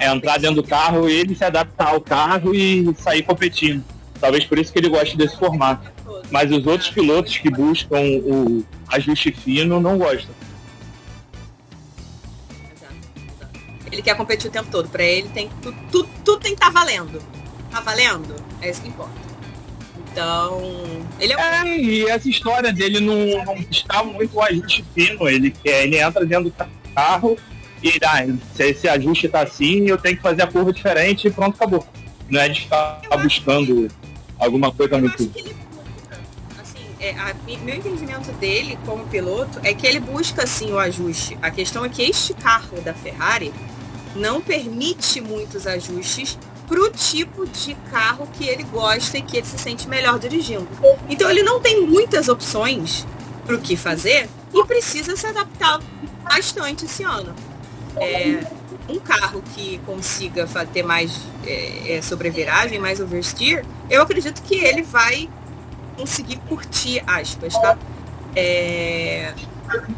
entrar dentro do carro e ele se adaptar ao carro e sair competindo. Talvez por isso que ele goste desse formato. Mas os outros pilotos que buscam o ajuste fino não gostam.
Ele quer competir o tempo todo. Pra ele tem tu, tu, tudo tem que estar valendo. Tá valendo? É isso que importa. Então, ele é um
É, e essa história dele não, não está muito o ajuste fino. Ele ele entra dentro do carro e ah, se esse ajuste tá assim, eu tenho que fazer a curva diferente e pronto, acabou. Não é de ficar buscando alguma coisa
Eu
muito.
assim, é, a- meu entendimento dele como piloto é que ele busca assim o ajuste. A questão é que este carro da Ferrari não permite muitos ajustes pro tipo de carro que ele gosta e que ele se sente melhor dirigindo. Então ele não tem muitas opções pro que fazer e precisa se adaptar bastante esse ano. É, um carro que consiga ter mais é, é, sobreviragem, mais oversteer, eu acredito que ele vai conseguir curtir, aspas, tá? É,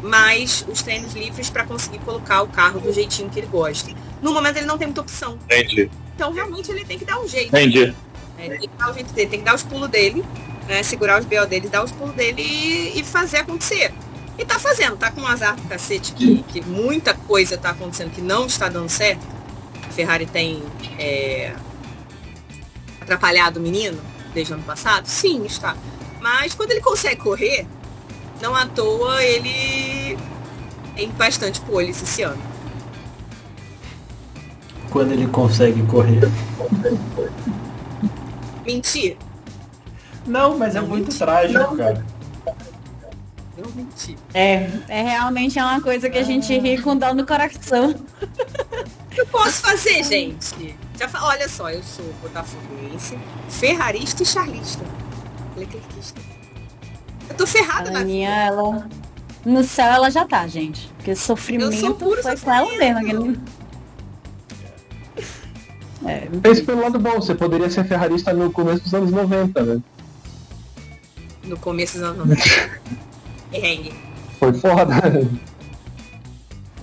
mais os treinos livres para conseguir colocar o carro do jeitinho que ele gosta. No momento ele não tem muita opção.
Entendi.
Então realmente ele tem que dar um jeito.
Entendi.
É, tem que dar o jeito dele, tem que dar os pulos dele, né? Segurar os BO dele, dar os pulos dele e, e fazer acontecer. E tá fazendo, tá com um azar do cacete que, que muita coisa tá acontecendo que não está dando certo. A Ferrari tem é, atrapalhado o menino desde o ano passado? Sim, está. Mas quando ele consegue correr, não à toa ele tem bastante polis esse ano.
Quando ele consegue correr.
Mentir?
Não, mas é muito trágico, cara.
Eu menti.
É, é realmente é uma coisa que a gente ri com dó no coração.
O que eu posso fazer, gente? Já fa- Olha só, eu sou botafoguense, ferrarista e charlista. Leclerquista. Eu tô ferrada
A
na
Aninha,
vida.
ela. No céu ela já tá, gente. Porque
Eu sou
sofrimento
puro
foi com ela
sofrimento.
É,
Pense pelo lado bom, você poderia ser ferrarista no começo dos anos 90, né?
No começo dos anos 90. Perrengue.
Foi foda.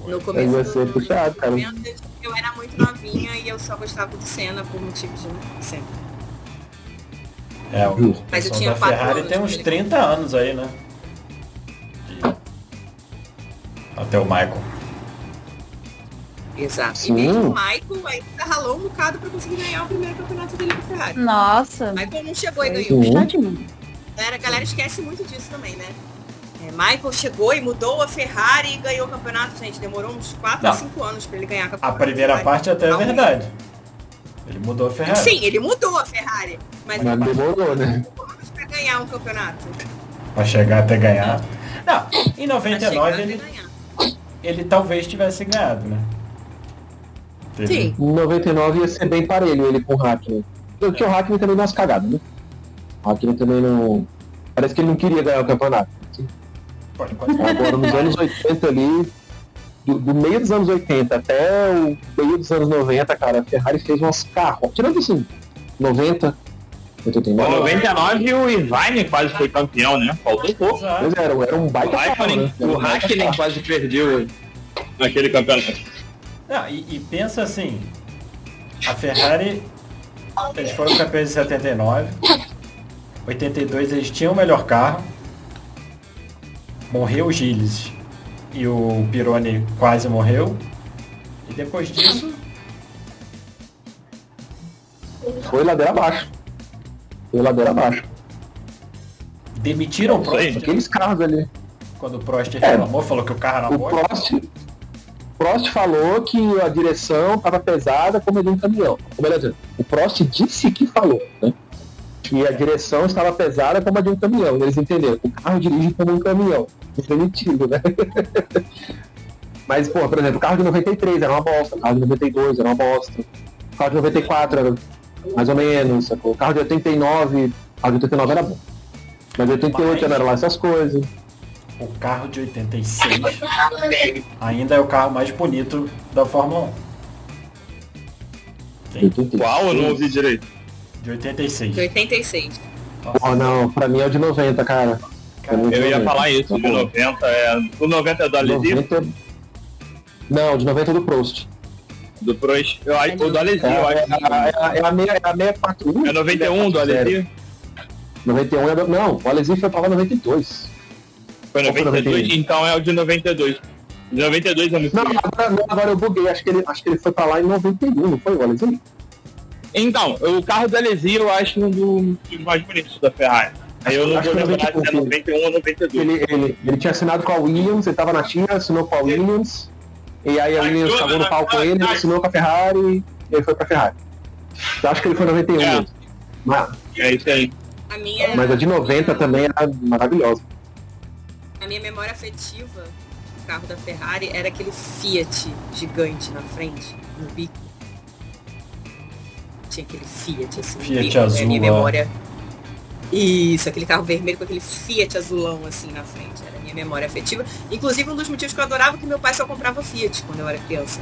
No começo
Vai
do-
ser
dos
puxado, cara.
90, eu era muito novinha e eu só gostava do Senna por motivos de Senna.
É, o.
Mas eu tinha
da Ferrari
anos
tem uns
ele-
30 anos aí, né? De- Até o Michael.
Exato.
Sim.
E mesmo o Michael ainda ralou um bocado pra conseguir ganhar o primeiro campeonato dele com a Ferrari.
Nossa.
Michael não chegou e ganhou.
Sim.
Tadinho.
Galera, a galera esquece muito disso também, né? É, Michael chegou e mudou a Ferrari e ganhou o campeonato, gente. Demorou uns 4
Não.
a 5 anos pra ele ganhar o
A
campeonato.
primeira
da Ferrari.
parte até é
Não,
verdade. Ele mudou a Ferrari.
Sim, ele mudou a Ferrari. Mas
Mas demorou, né?
anos pra ganhar um campeonato.
Pra chegar até ganhar. Não, em
Pra chegar
99
até
ele, ele talvez tivesse ganhado, né?
Sim.
Em 99 ia ser bem parelho ele com o Hackney. Tinha o Hackney também deu umas cagadas, né? O Hackney também não. Parece que ele não queria ganhar o campeonato.
Pode, pode.
Agora, nos anos 80 ali, do, do meio dos anos 80 até o meio dos anos 90, cara, a Ferrari fez umas carros. Tirando assim, 90,
Em
89.
99 o Irvine quase foi campeão, né? Faltou pouco.
Era, era um
O
baita carro,
Raikkonen,
né? Era
o
um carro.
quase perdeu naquele campeonato.
Não, e, e pensa assim, a Ferrari, eles foram campeões em 79, 82 eles tinham o melhor carro, morreu o Gilles e o Pironi quase morreu, e depois disso,
Foi ladeira abaixo. Foi ladeira abaixo.
demitiram o. Prost,
Aqueles carros ali.
quando o Prost reclamou, falou que o carro era
O. Prost, Prost falou que a direção estava pesada como de um caminhão. Dizendo, o Prost disse que falou, né? Que a direção estava pesada como a de um caminhão. Eles entenderam. O carro dirige como um caminhão. Demitido, né? Mas, pô, por exemplo, o carro de 93 era uma bosta, o carro de 92 era uma bosta, o carro de 94 era mais ou menos, sacou? O carro de 89, o carro de 89 era bom. Mas 88
Mas-
não era lá essas coisas.
O carro de 86 ainda é o carro mais bonito da Fórmula 1. Sim,
86.
Qual? Eu não ouvi direito.
de 86.
De 86.
Nossa,
Oh, não, pra mim é o de 90, cara.
cara,
Eu
Eu ia
90.
falar isso, de 90 é. O 90 é do Alesi,
90... Não, de 90 é do Prost.
do Prost. Eu acho o do Alesi,
É,
eu
é,
acho.
é, é a meia, é a 641.
É 91 do Alesi?
91 é do... Não, o Alesi foi pra lá em 92.
Foi
Qual foi
92?
91?
Então é o de 92. De 92 eu me
Não, agora, não, agora eu buguei. Acho que, ele, acho que ele foi pra lá em 91, não foi o Alesi?
Então, o carro do Alesi eu acho um dos mais bonitos da Ferrari. Aí eu não
Acho
vou
que é
lembrar se é
91.
91 ou 92.
Ele, ele, ele tinha assinado com a Williams, ele tava na China, assinou com a Williams. E aí a Williams chegou no pau com
vai,
ele,
vai.
assinou com a Ferrari e ele foi pra Ferrari. Eu acho que ele foi em 91
É.
mesmo. Mas,
É isso aí.
A minha,
mas a de 90 também era maravilhosa.
A minha memória afetiva do carro da Ferrari era aquele Fiat gigante na frente, no bico. Tinha aquele Fiat assim.
Fiat
bico, né?
azul,
A minha memória. Isso, aquele carro vermelho com aquele Fiat azulão assim na frente. Era a minha memória afetiva. Inclusive, um dos motivos que eu adorava é que meu pai só comprava Fiat quando eu era criança.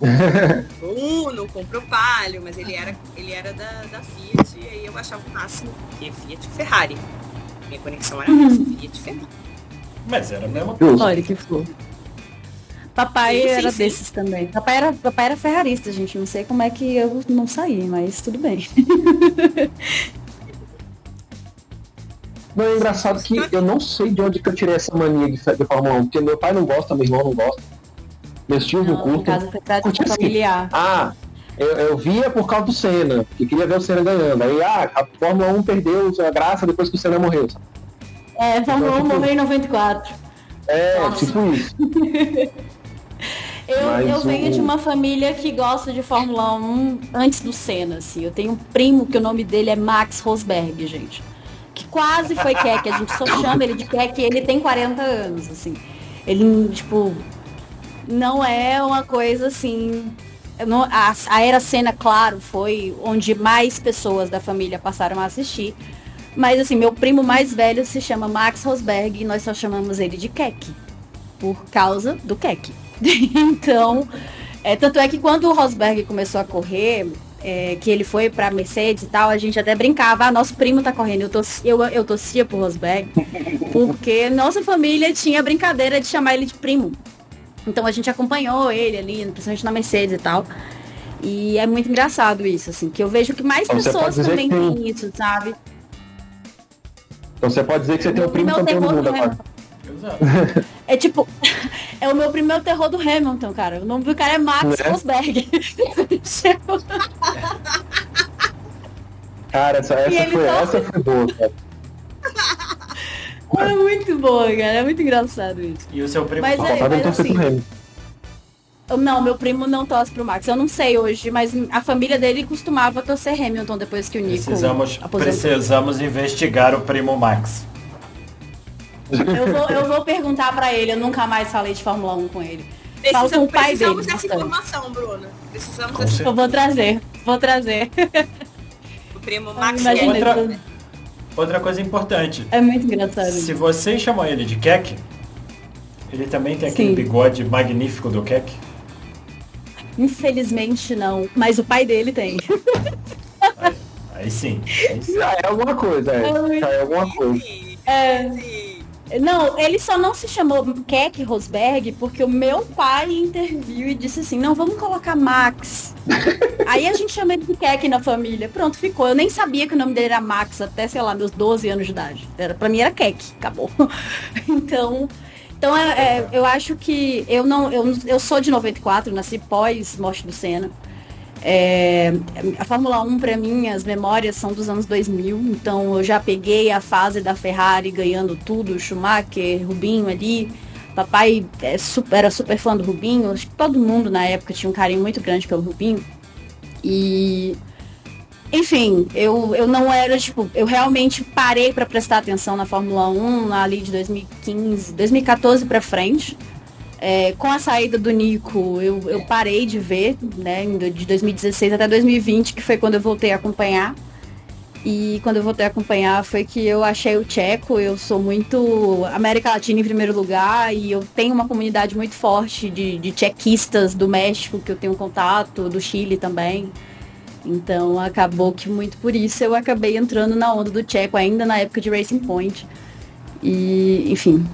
Uno comprou Palio, mas ele era, ele era da, da Fiat e aí eu achava o máximo, porque Fiat e Ferrari. Minha conexão era Fiat Ferrari.
Mas era mesmo.
Justo.
Olha que flor. Papai
Sim, sim,
era
sim.
desses também. Papai era, papai era ferrarista, gente. Não sei como é que eu não saí, mas tudo bem.
Não, é engraçado que eu não sei de onde que eu tirei essa mania de, de Fórmula 1, porque meu pai não gosta, meu irmão não gosta, meus tios não,
Não, em
curtem.
casa foi
assim.
familiar.
Ah, eu, eu via por causa do Senna, que queria ver o Senna ganhando. Aí, ah, a Fórmula 1 perdeu a graça depois que o Senna morreu. sabe?
É, Fórmula 1
tipo-
morreu em 94.
É,
Nossa.
tipo isso.
Eu, eu venho de uma família que gosta de Fórmula 1 antes do Senna, assim. Eu tenho um primo que o nome dele é Max Rosberg, gente. Que quase foi Keck, a gente só chama ele de Keck e ele tem 40 anos, assim. Ele, tipo, não é uma coisa assim. não- a, a era Senna, claro, foi onde mais pessoas da família passaram a assistir. Mas assim, meu primo mais velho se chama Max Rosberg e nós só chamamos ele de Keck. Por causa do Keck. então, é, tanto é que quando o Rosberg começou a correr, é, que ele foi pra Mercedes e tal, a gente até brincava, ah, nosso primo tá correndo. Eu, torci, eu, eu torcia pro Rosberg, porque nossa família tinha a brincadeira de chamar ele de primo. Então a gente acompanhou ele ali, principalmente na Mercedes e tal. E é muito engraçado isso, assim, que eu vejo que mais
você
pessoas também têm isso, sabe?
Então você pode dizer que você tem o primo campeão do mundo
do
agora.
É tipo, é o meu primeiro terror do Hamilton, cara. O nome do cara é Max
Né?
Rosberg.
Cara, essa, essa, foi,
tá-
essa foi boa, cara.
é muito boa, cara. É muito engraçado isso.
E o seu primo
Mas é-
ele torcer
assim,
Hamilton.
Não, meu primo não torce pro Max. Eu não sei hoje, mas a família dele costumava torcer Hamilton depois que o Nico
Precisamos,
aposentou.
precisamos investigar o primo Max.
Eu vou, eu vou perguntar pra ele. Eu nunca mais falei de Fórmula 1 com ele. Falo com o pai
precisamos
dele.
dessa
bastante.
informação, Bruna. Precisamos
Com
dessa
certeza.
Eu vou trazer. Vou trazer.
O primo Max
Imagina,
Keck.
Outra- Outra coisa importante.
é muito engraçado.
Se vocês chamam ele de Keck, ele também tem aquele
Sim.
bigode magnífico do Keck.
Infelizmente não. Mas o pai dele tem.
Aí, aí sim. Aí sim.
Já é alguma coisa, é. Já é alguma coisa.
É. Não, ele só não se chamou Keck Rosberg porque o meu pai interviu e disse assim, não, vamos colocar Max. Aí a gente chama ele de Keck na família. Pronto, ficou. Eu nem sabia que o nome dele era Max até, sei lá, meus 12 anos de idade. Era, pra mim era Keck, acabou. Então, então é, é, eu acho que eu não. Eu, eu sou de 94, nasci pós morte do Senna. É, a Fórmula 1 para mim, as memórias são dos anos 2000, então eu já peguei a fase da Ferrari ganhando tudo, Schumacher, Rubinho ali. Papai é super- era super fã do Rubinho, acho que todo mundo na época tinha um carinho muito grande pelo Rubinho. E enfim, eu, eu não era, tipo, eu realmente parei para prestar atenção na Fórmula 1 ali de 2015, 2014 para frente. É, com a saída do Nico, eu, eu parei de ver, né, de 2016 até 2020, que foi quando eu voltei a acompanhar. E quando eu voltei a acompanhar foi que eu achei o Tcheco, eu sou muito América Latina em primeiro lugar e eu tenho uma comunidade muito forte de, de tchequistas do México que eu tenho contato, do Chile também. Então acabou que muito por isso eu acabei entrando na onda do Tcheco, ainda na época de Racing Point. E, enfim,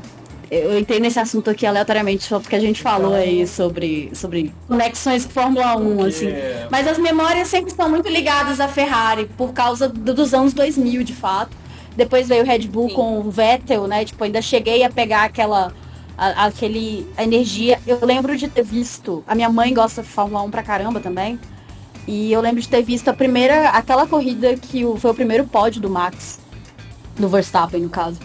eu entrei nesse assunto aqui aleatoriamente só porque a gente falou aí sobre, sobre conexões com Fórmula 1, assim.
Porque-
Mas as memórias sempre estão muito ligadas à Ferrari, por causa do- dos anos 2000, de fato. Depois veio o Red Bull
Sim.
com o Vettel, né? Tipo, ainda cheguei a pegar aquela a- aquele a energia. Eu lembro de ter visto, a minha mãe gosta de Fórmula 1 pra caramba também. E eu lembro de ter visto a primeira, aquela corrida que o, foi o primeiro pódio do Max, do Verstappen, no caso.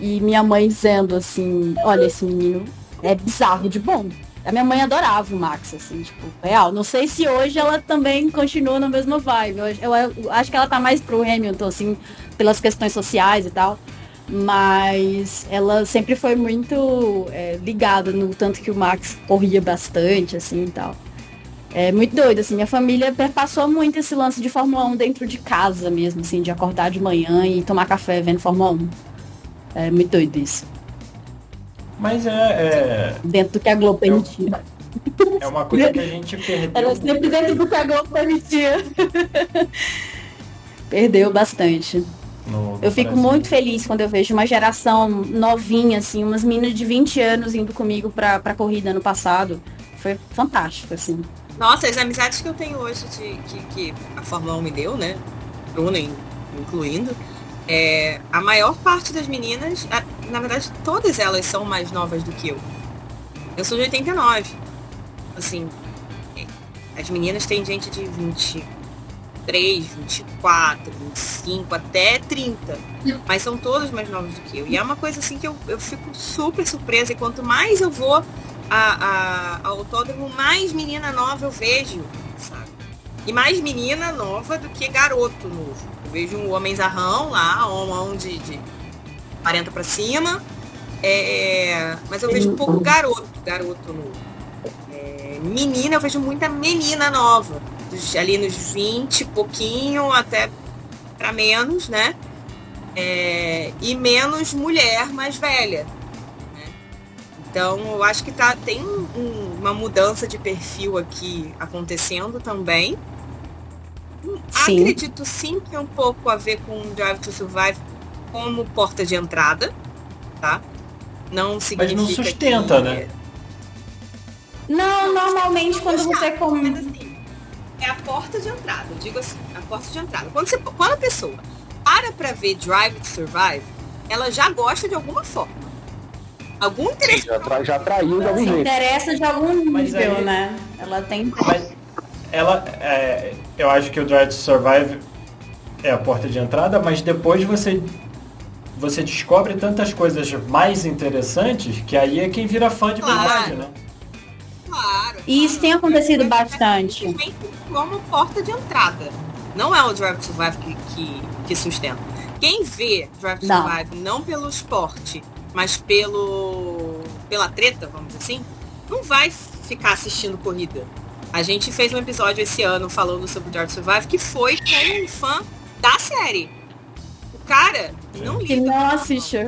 E minha mãe dizendo assim, olha, esse menino é bizarro de bom. A minha mãe adorava o Max, assim, tipo, real. Não sei se hoje ela também continua na mesma vibe. Eu, eu, eu acho que ela tá mais pro Hamilton, assim, pelas questões sociais e tal. Mas ela sempre foi muito é, ligada no tanto que o Max corria bastante, assim e tal. É muito doido, assim, minha família passou muito esse lance de Fórmula 1 dentro de casa mesmo, assim, de acordar de manhã e tomar café vendo Fórmula 1. É muito doido isso.
Mas é, é,
Dentro do que a Globo permitia.
é uma coisa que a gente perdeu.
Era sempre dentro do que a Globo permitia. Perdeu bastante.
no- no
Eu fico
Brasil.
muito feliz quando eu vejo uma geração novinha, assim, umas meninas de 20 anos indo comigo pra, pra corrida ano passado. Foi fantástico, assim.
Nossa, as amizades que eu tenho hoje de, que, a Fórmula 1 me deu, né? Bruna in- incluindo. É, a maior parte das meninas, a- na verdade, todas elas são mais novas do que eu. Eu sou de 89. Assim, é, as meninas têm gente de 23, 24, 25, até 30. Mas são todas mais novas do que eu. E é uma coisa assim que eu, eu fico super surpresa. E quanto mais eu vou a, a, ao autódromo, mais menina nova eu vejo, sabe? E mais menina nova do que garoto novo. Eu vejo um homenzarrão lá, homem de, de 40 pra cima. É, mas eu vejo um pouco garoto, garoto novo. É, menina, eu vejo muita menina nova. dos- ali nos 20 e pouquinho até pra menos, né? É, e menos mulher mais velha. Então, eu acho que tá, tem um- um- uma mudança de perfil aqui acontecendo também.
Sim.
Acredito sim que é um pouco a ver com Drive to Survive como porta de entrada, tá? Não
Mas
significa
não sustenta,
que-
né?
Não, normalmente quando você
Mas,
come.
assim, é a porta de entrada, eu digo assim, a porta de entrada. Quando, você, quando a pessoa para pra ver Drive to Survive, ela já gosta de alguma forma. Algum interesse.
Já, tra- já traiu de algum jeito.
interessa de algum
Mas
nível,
aí-
né? Ela tem.
Mas ela, é, eu acho que o Drive to Survive é a porta de entrada, mas depois você você descobre tantas coisas mais interessantes que aí é quem vira fã de
Claro.
verdade, né?
Claro.
E isso tem acontecido
é
bastante.
Como porta de entrada. Não é o Drive to Survive que, que, que sustenta. Quem vê Drive to
Não.
Survive não pelo esporte, mas pelo pela treta, vamos dizer assim, não vai ficar assistindo corrida. A gente fez um episódio esse ano falando sobre Drive Survive que foi com um fã da série. O cara não liga.
não assiste,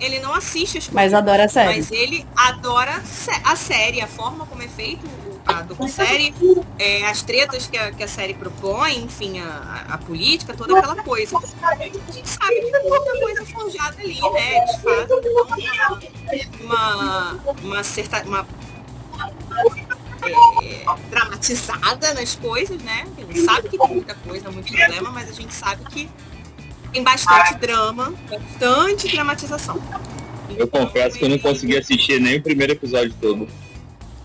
Ele não assiste as
mas adora a série.
mas ele adora a série, a forma como é feito a docu-série, é, as tretas que a, que a série propõe, enfim, a, a- política, toda aquela coisa. A gente sabe que tem muita coisa forjada ali, né? Eles fazem uma, uma certa. Uma, é, dramatizada nas coisas, né? A gente sabe que tem muita coisa, muito problema, mas a gente sabe que tem bastante drama, bastante dramatização.
Eu confesso que eu não consegui assistir nem o primeiro episódio todo.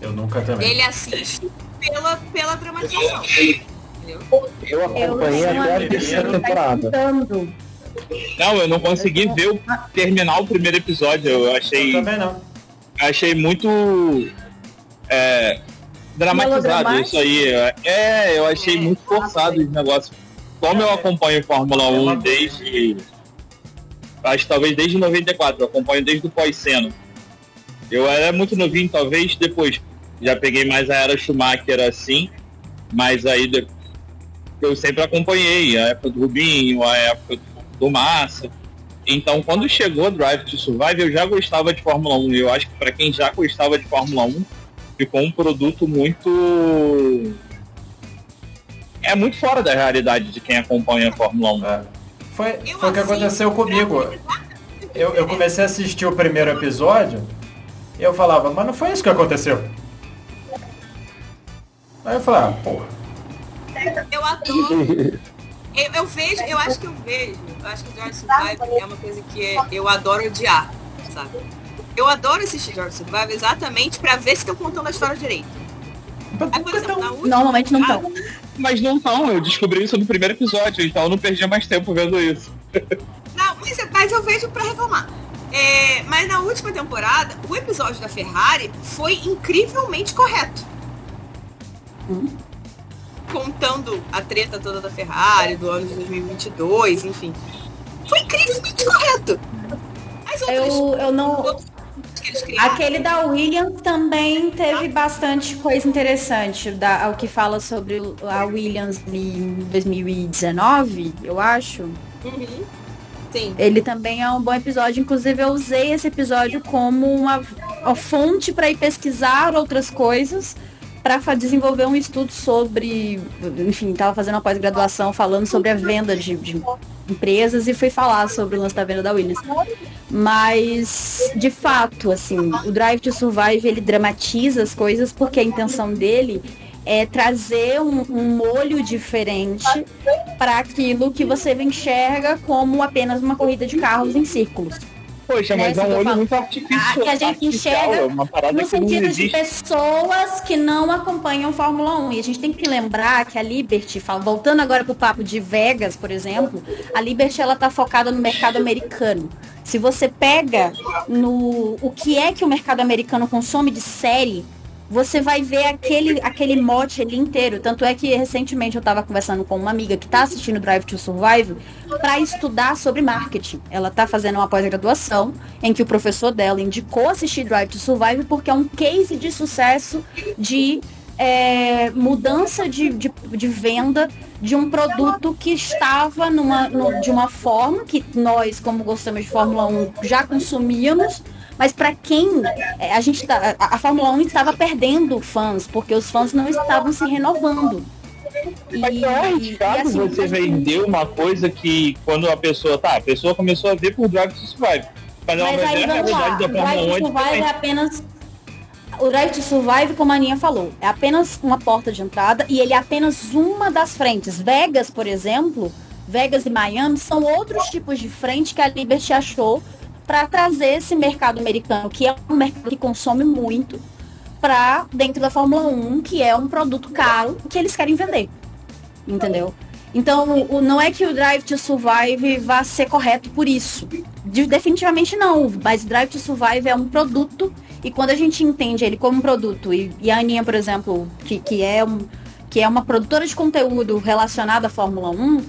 Eu nunca também.
Ele assiste pela, pela dramatização. Entendeu?
Eu acompanhei até a terceira temporada.
Tentando.
Não, eu não consegui ver o, terminar o primeiro episódio. Eu
Eu
achei,
também não.
achei muito é, dramatizado isso aí. É, eu achei muito forçado os negócios. Como eu acompanho Fórmula 1 desde. Acho que talvez desde 94, eu acompanho desde o pós-cena. Eu era muito novinho, talvez depois. Já peguei mais a era Schumacher assim, mas aí eu sempre acompanhei a época do Rubinho, a época do Massa. Então, quando chegou Drive to Survive, eu já gostava de Fórmula 1. Eu acho que para quem já gostava de Fórmula 1, ficou um produto muito. É muito fora da realidade de quem acompanha a Fórmula 1.
É. Foi, foi o que aconteceu comigo. Eu, eu comecei a assistir o primeiro episódio eu falava, mas não foi isso que aconteceu. Aí eu falava, ah, porra.
Eu adoro. Eu, eu vejo, eu acho que eu vejo. Eu acho que George Survive é uma coisa que eu adoro odiar, sabe? Eu adoro assistir George Survive exatamente pra ver se estão contando a história direito. Aí, por exemplo, na última.
Normalmente não estão.
Mas não estão, eu descobri isso no primeiro episódio, então eu não perdi mais tempo vendo isso.
Não, mas, mas eu vejo pra reclamar. É, mas na última temporada, o episódio da Ferrari foi incrivelmente correto.
Hum.
Contando a treta toda da Ferrari, do ano de 2022, enfim. Foi incrivelmente correto. As outras,
Eu, eu não. Aquele da Williams também teve bastante coisa interessante, da, o que fala sobre a Williams em 2019, eu acho.
Uhum. Sim.
Ele também é um bom episódio. Inclusive, eu usei esse episódio como uma, uma fonte para ir pesquisar outras coisas, para desenvolver um estudo sobre. Enfim, estava fazendo uma pós-graduação falando sobre a venda de, de empresas e fui falar sobre o lance da venda da Williams. Mas, de fato, assim, o Drive to Survive ele dramatiza as coisas porque a intenção dele é trazer um, um molho diferente para aquilo que você enxerga como apenas uma corrida de carros em círculos.
Poxa,
Né,
mas é um olho muito artificial.
Que a gente enxerga
é
No sentido de pessoas que não acompanham Fórmula 1. E a gente tem que lembrar que a Liberty, voltando agora pro papo de Vegas, por exemplo, a Liberty ela tá focada no mercado americano. Se você pega no o que é que o mercado americano consome de série, você vai ver aquele, aquele mote ali inteiro. Tanto é que recentemente eu estava conversando com uma amiga que está assistindo Drive to Survive para estudar sobre marketing. Ela está fazendo uma pós-graduação em que o professor dela indicou assistir Drive to Survive porque é um case de sucesso de é, mudança de, de, de venda de um produto que estava numa, no- de uma forma que nós, como gostamos de Fórmula 1, já consumíamos, mas para quem é, a gente tá, a, Fórmula 1 estava perdendo fãs, porque os fãs não estavam se renovando. E,
Mas não é arriscado
assim,
você vender uma coisa que quando a pessoa. Tá, a pessoa começou a ver por Drive to Survive. Mas, não,
Mas aí
é a
lá,
da Fórmula 1
Drive
é
to Survive é apenas. O Drive to Survive, como a Aninha falou, é apenas uma porta de entrada e ele é apenas uma das frentes. Vegas, por exemplo, Vegas e Miami são outros tipos de frente que a Liberty achou para trazer esse mercado americano, que é um mercado que consome muito, para dentro da Fórmula 1, que é um produto caro que eles querem vender. Entendeu? Então, o, não é que o Drive to Survive vá ser correto por isso. De- definitivamente não. Mas o Drive to Survive é um produto e quando a gente entende ele como um produto, e, e a Aninha, por exemplo, que, que, é um, que é uma produtora de conteúdo relacionada à Fórmula 1,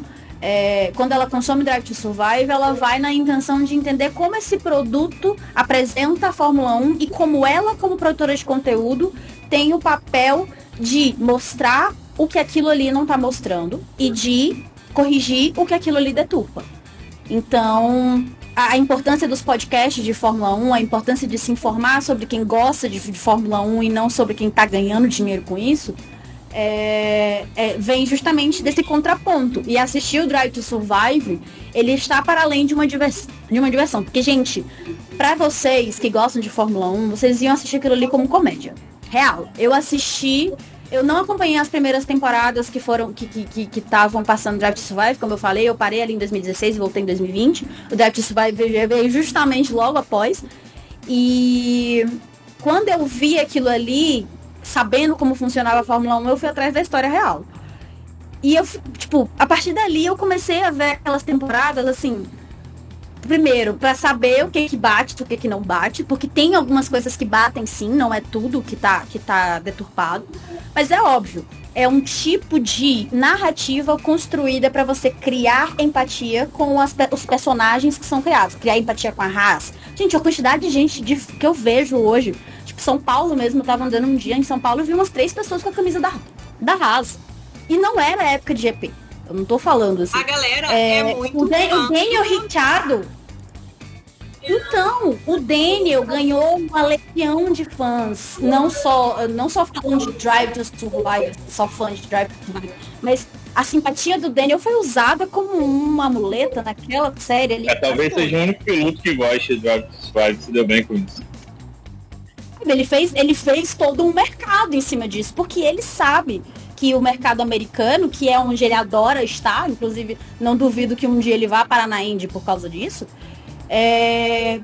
é, quando ela consome Drive to Survive, ela vai na intenção de entender como esse produto apresenta a Fórmula 1 e como ela, como produtora de conteúdo, tem o papel de mostrar o que aquilo ali não está mostrando e de corrigir o que aquilo ali deturpa. Então, a, importância dos podcasts de Fórmula 1, a importância de se informar sobre quem gosta de, de Fórmula 1 e não sobre quem está ganhando dinheiro com isso, é, é, vem justamente desse contraponto. E assistir o Drive to Survive, ele está para além de uma, divers, de uma diversão. Porque, gente, para vocês que gostam de Fórmula 1, vocês iam assistir aquilo ali como comédia. Real. Eu assisti. Eu não acompanhei as primeiras temporadas que foram que estavam que, que, estavam passando Drive to Survive, como eu falei, eu parei ali em 2016 e voltei em 2020. O Drive to Survive veio justamente logo após. E quando eu vi aquilo ali, sabendo como funcionava a Fórmula 1, eu fui atrás da história real. E eu, tipo, a partir dali eu comecei a ver aquelas temporadas assim. Primeiro, para saber o que que bate, o que que não bate, porque tem algumas coisas que batem sim, não é tudo que tá, que tá deturpado. Mas é óbvio, é um tipo de narrativa construída para você criar empatia com as, os personagens que são criados. Criar empatia com a Haas. Gente, a quantidade de gente de, que eu vejo hoje, tipo, São Paulo mesmo, eu tava andando um dia em São Paulo e vi umas três pessoas com a camisa da, da Haas. E não era época de GP. Eu não tô falando assim.
A galera é,
É,
muito.
o, Dan- o Daniel Ricciardo. Então, o Daniel ganhou uma legião de fãs. Não só, não só falando de Drive to Survive, só fãs de Drive to Survive, mas a simpatia do Daniel foi usada como uma muleta naquela série ali.
É, talvez seja o único piloto que goste de Drive to Survive, se deu bem com isso.
Ele fez, ele fez todo um mercado em cima disso, porque ele sabe que o mercado americano, que é onde ele adora estar, inclusive não duvido que um dia ele vá parar na Indy por causa disso. É...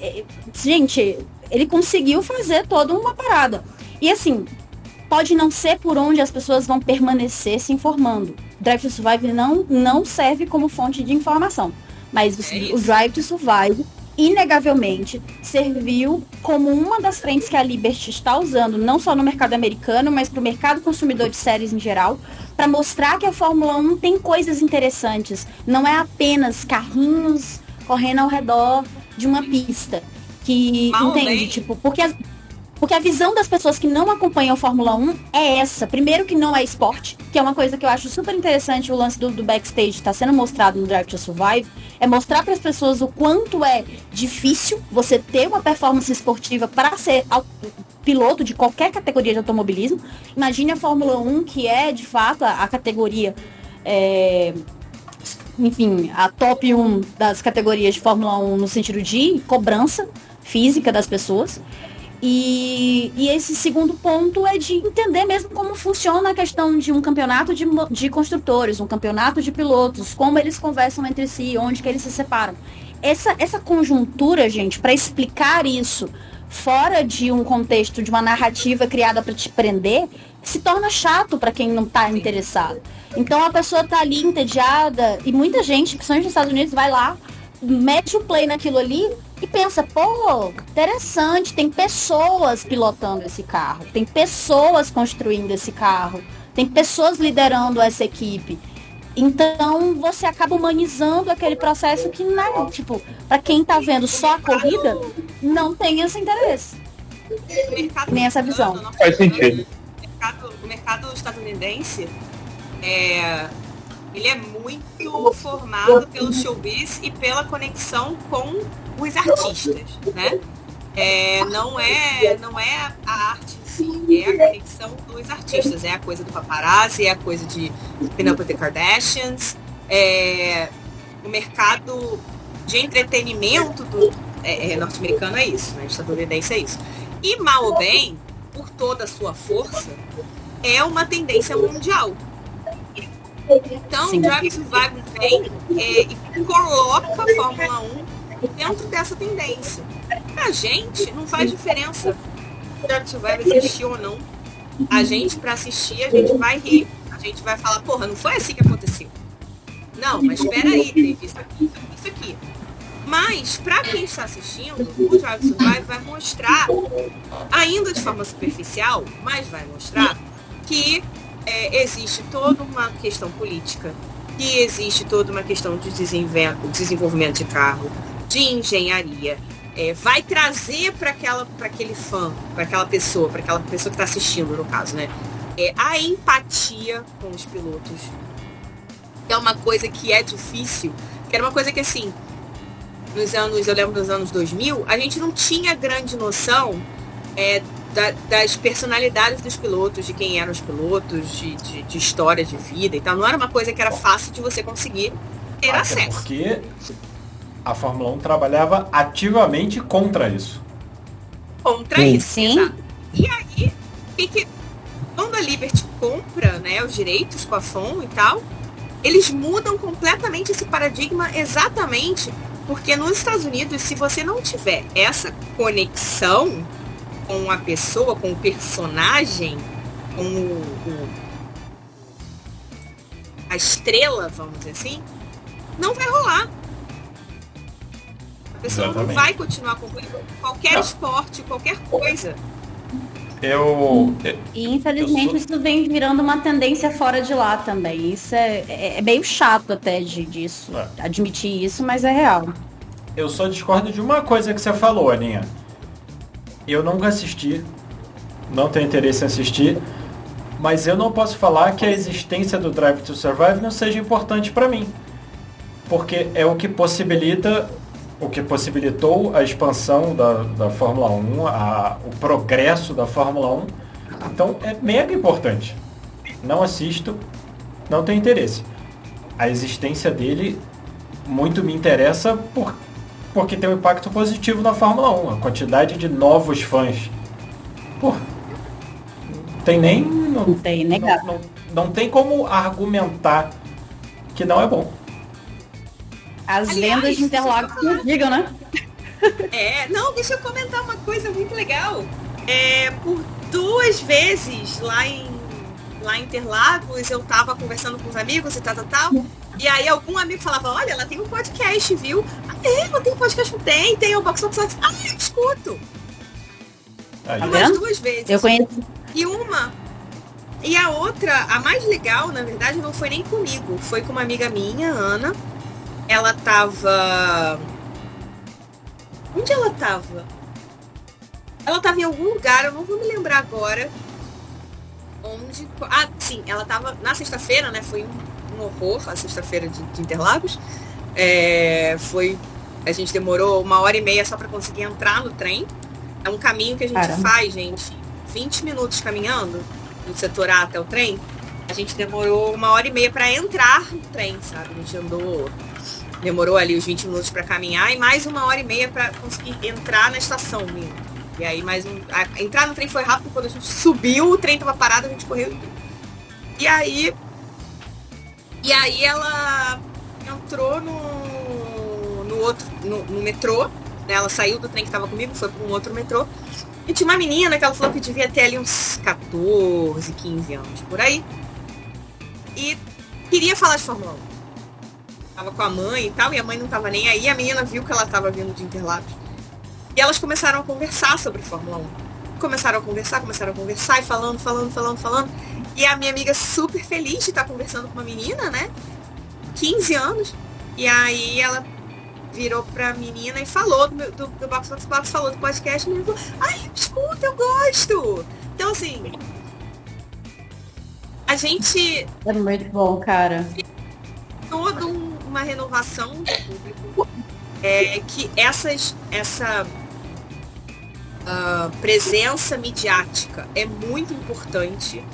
é, Gente, ele conseguiu fazer toda uma parada. E assim, pode não ser por onde as pessoas vão permanecer se informando. Drive to Survive não, não serve como fonte de informação. Mas
É
o, o Drive to Survive inegavelmente serviu como uma das frentes que a Liberty está usando, não só no mercado americano, mas para o mercado consumidor de séries em geral, para mostrar que a Fórmula 1 tem coisas interessantes. Não é apenas carrinhos correndo ao redor de uma pista. Que
Mal
entende,
bem.
tipo, porque as- porque a visão das pessoas que não acompanham a Fórmula 1 é essa. Primeiro que não é esporte, que é uma coisa que eu acho super interessante o lance do, do backstage está sendo mostrado no Drive to Survive, é mostrar para as pessoas o quanto é difícil você ter uma performance esportiva para ser piloto de qualquer categoria de automobilismo. Imagine a Fórmula 1, que é de fato a, a categoria é, enfim, a top 1 das categorias de Fórmula 1 no sentido de cobrança física das pessoas. E, e esse segundo ponto é de entender mesmo como funciona a questão de um campeonato de, de construtores, um campeonato de pilotos, como eles conversam entre si, onde que eles se separam. Essa, essa conjuntura, gente, para explicar isso fora de um contexto de uma narrativa criada para te prender, se torna chato para quem não está interessado. Então a pessoa tá ali entediada e muita gente, principalmente nos Estados Unidos, vai lá, mete o play naquilo ali e pensa, pô, interessante, tem pessoas pilotando esse carro, tem pessoas construindo esse carro, tem pessoas liderando essa equipe. Então você acaba humanizando aquele processo que não, tipo, para quem tá vendo só a corrida, não tem esse interesse. Nem essa visão.
Faz sentido.
O mercado, o mercado estadunidense é, ele é muito formado pelo showbiz e pela conexão com os artistas, né? É, não é não é a arte em si, é a conexão dos artistas, é a coisa do paparazzi, é a coisa de with the Kardashians, é, o mercado de entretenimento do é, é, norte-americano é isso, né? Estadunidense é isso. E mal ou bem, por toda a sua força, é uma tendência mundial. Então,
Sim.
Drive Survive vem é, e coloca a Fórmula 1 dentro dessa tendência. Pra gente, não faz diferença se Drive Survive existir ou não. A gente, pra assistir, a gente vai rir. A gente vai falar, porra, não foi assim que aconteceu. Não, mas espera aí, teve isso aqui, isso aqui, isso aqui. Mas, pra quem está assistindo, o Drive Survive vai mostrar, ainda de forma superficial, mas vai mostrar que é, existe toda uma questão política, que existe toda uma questão de desenvolvimento de carro, de engenharia. É, vai trazer para aquela para aquele fã, para aquela pessoa, para aquela pessoa que está assistindo, no caso, né? É, a empatia com os pilotos. É uma coisa que é difícil, que era uma coisa que assim, nos anos, eu lembro dos anos 2000, a gente não tinha grande noção é, da- das personalidades dos pilotos, de quem eram os pilotos, de, de, de história de vida e tal. Não era uma coisa que era fácil de você conseguir ter
Até
acesso.
porque a Fórmula 1 trabalhava ativamente contra isso.
Contra
Sim.
isso.
Sim.
exato. E aí, quando a Liberty compra né, os direitos com a FOM e tal, eles mudam completamente esse paradigma exatamente porque nos Estados Unidos, se você não tiver essa conexão com a pessoa, com o personagem, com o, o- a estrela, vamos dizer assim, não vai rolar. A pessoa
Exatamente.
não vai continuar acompanhando qualquer
Não.
esporte, qualquer coisa.
Eu.
E infelizmente
Eu sou-
isso vem virando uma tendência fora de lá também. Isso é, é, é meio chato até de, disso,
É.
admitir isso, mas é real.
Eu só discordo de uma coisa que você falou, Aninha. Eu nunca assisti, não tenho interesse em assistir, mas eu não posso falar que a existência do Drive to Survive não seja importante para mim. Porque é o que possibilita, o que possibilitou a expansão da, da Fórmula 1, a- o progresso da Fórmula 1. Então é mega importante. Não assisto, não tenho interesse. A existência dele muito me interessa por, porque tem um impacto positivo na Fórmula 1. A quantidade de novos fãs. Pô, não tem nem. Não,
Não tem, negado.
não, não, não tem como argumentar que não é bom.
As
Aliás,
vendas de Interlagos não digam, né?
É, não, deixa eu comentar uma coisa muito legal. É, por duas vezes lá em lá em Interlagos, eu tava conversando com os amigos e tal, tal, tal. E aí algum amigo falava, olha, ela tem um podcast, viu? Ah, é, ela tem um podcast? Tem, tem o Box Box Box. Ah, eu escuto.
Aí,
Tá
Umas duas vezes.
Eu conheço.
E uma. E a outra, a mais legal, na verdade, não foi nem comigo. Foi com uma amiga minha, Ana. Ela tava. Onde ela tava? Ela tava em algum lugar, eu não vou me lembrar agora. Onde. Ah, sim, ela tava na sexta-feira, né? Foi um, um horror a sexta-feira de, de Interlagos. É, foi. A gente demorou uma hora e meia só para conseguir entrar no trem. É um caminho que a gente
Caramba.
faz, gente, 20 minutos caminhando do setor A até o trem. A gente demorou uma hora e meia para entrar no trem, sabe? A gente andou. Demorou ali os 20 minutos para caminhar e mais uma hora e meia para conseguir entrar na estação mesmo. E aí mais um. a- entrar no trem foi rápido, quando a gente subiu, o trem tava parado, a gente correu. E aí. E aí ela entrou no, no outro. No, no metrô. né? Ela saiu do trem que tava comigo, foi para um outro metrô. E tinha uma menina que ela falou que devia ter ali uns 14, 15 anos, por aí. E queria falar de Fórmula 1. Tava com a mãe e tal, e a mãe não tava nem aí. A menina viu que ela tava vindo de Interlagos. E elas começaram a conversar sobre Fórmula 1. Começaram a conversar, começaram a conversar e falando, falando, falando, falando. E a minha amiga super feliz de estar conversando com uma menina, né? 15 anos. E aí ela virou pra menina e falou do, meu- do, do Box Box Box, falou do podcast, e menina falou, ai, escuta, eu gosto. Então assim. A gente
É muito bom, cara.
toda um- uma renovação de público é que essas essa ah, presença midiática é muito importante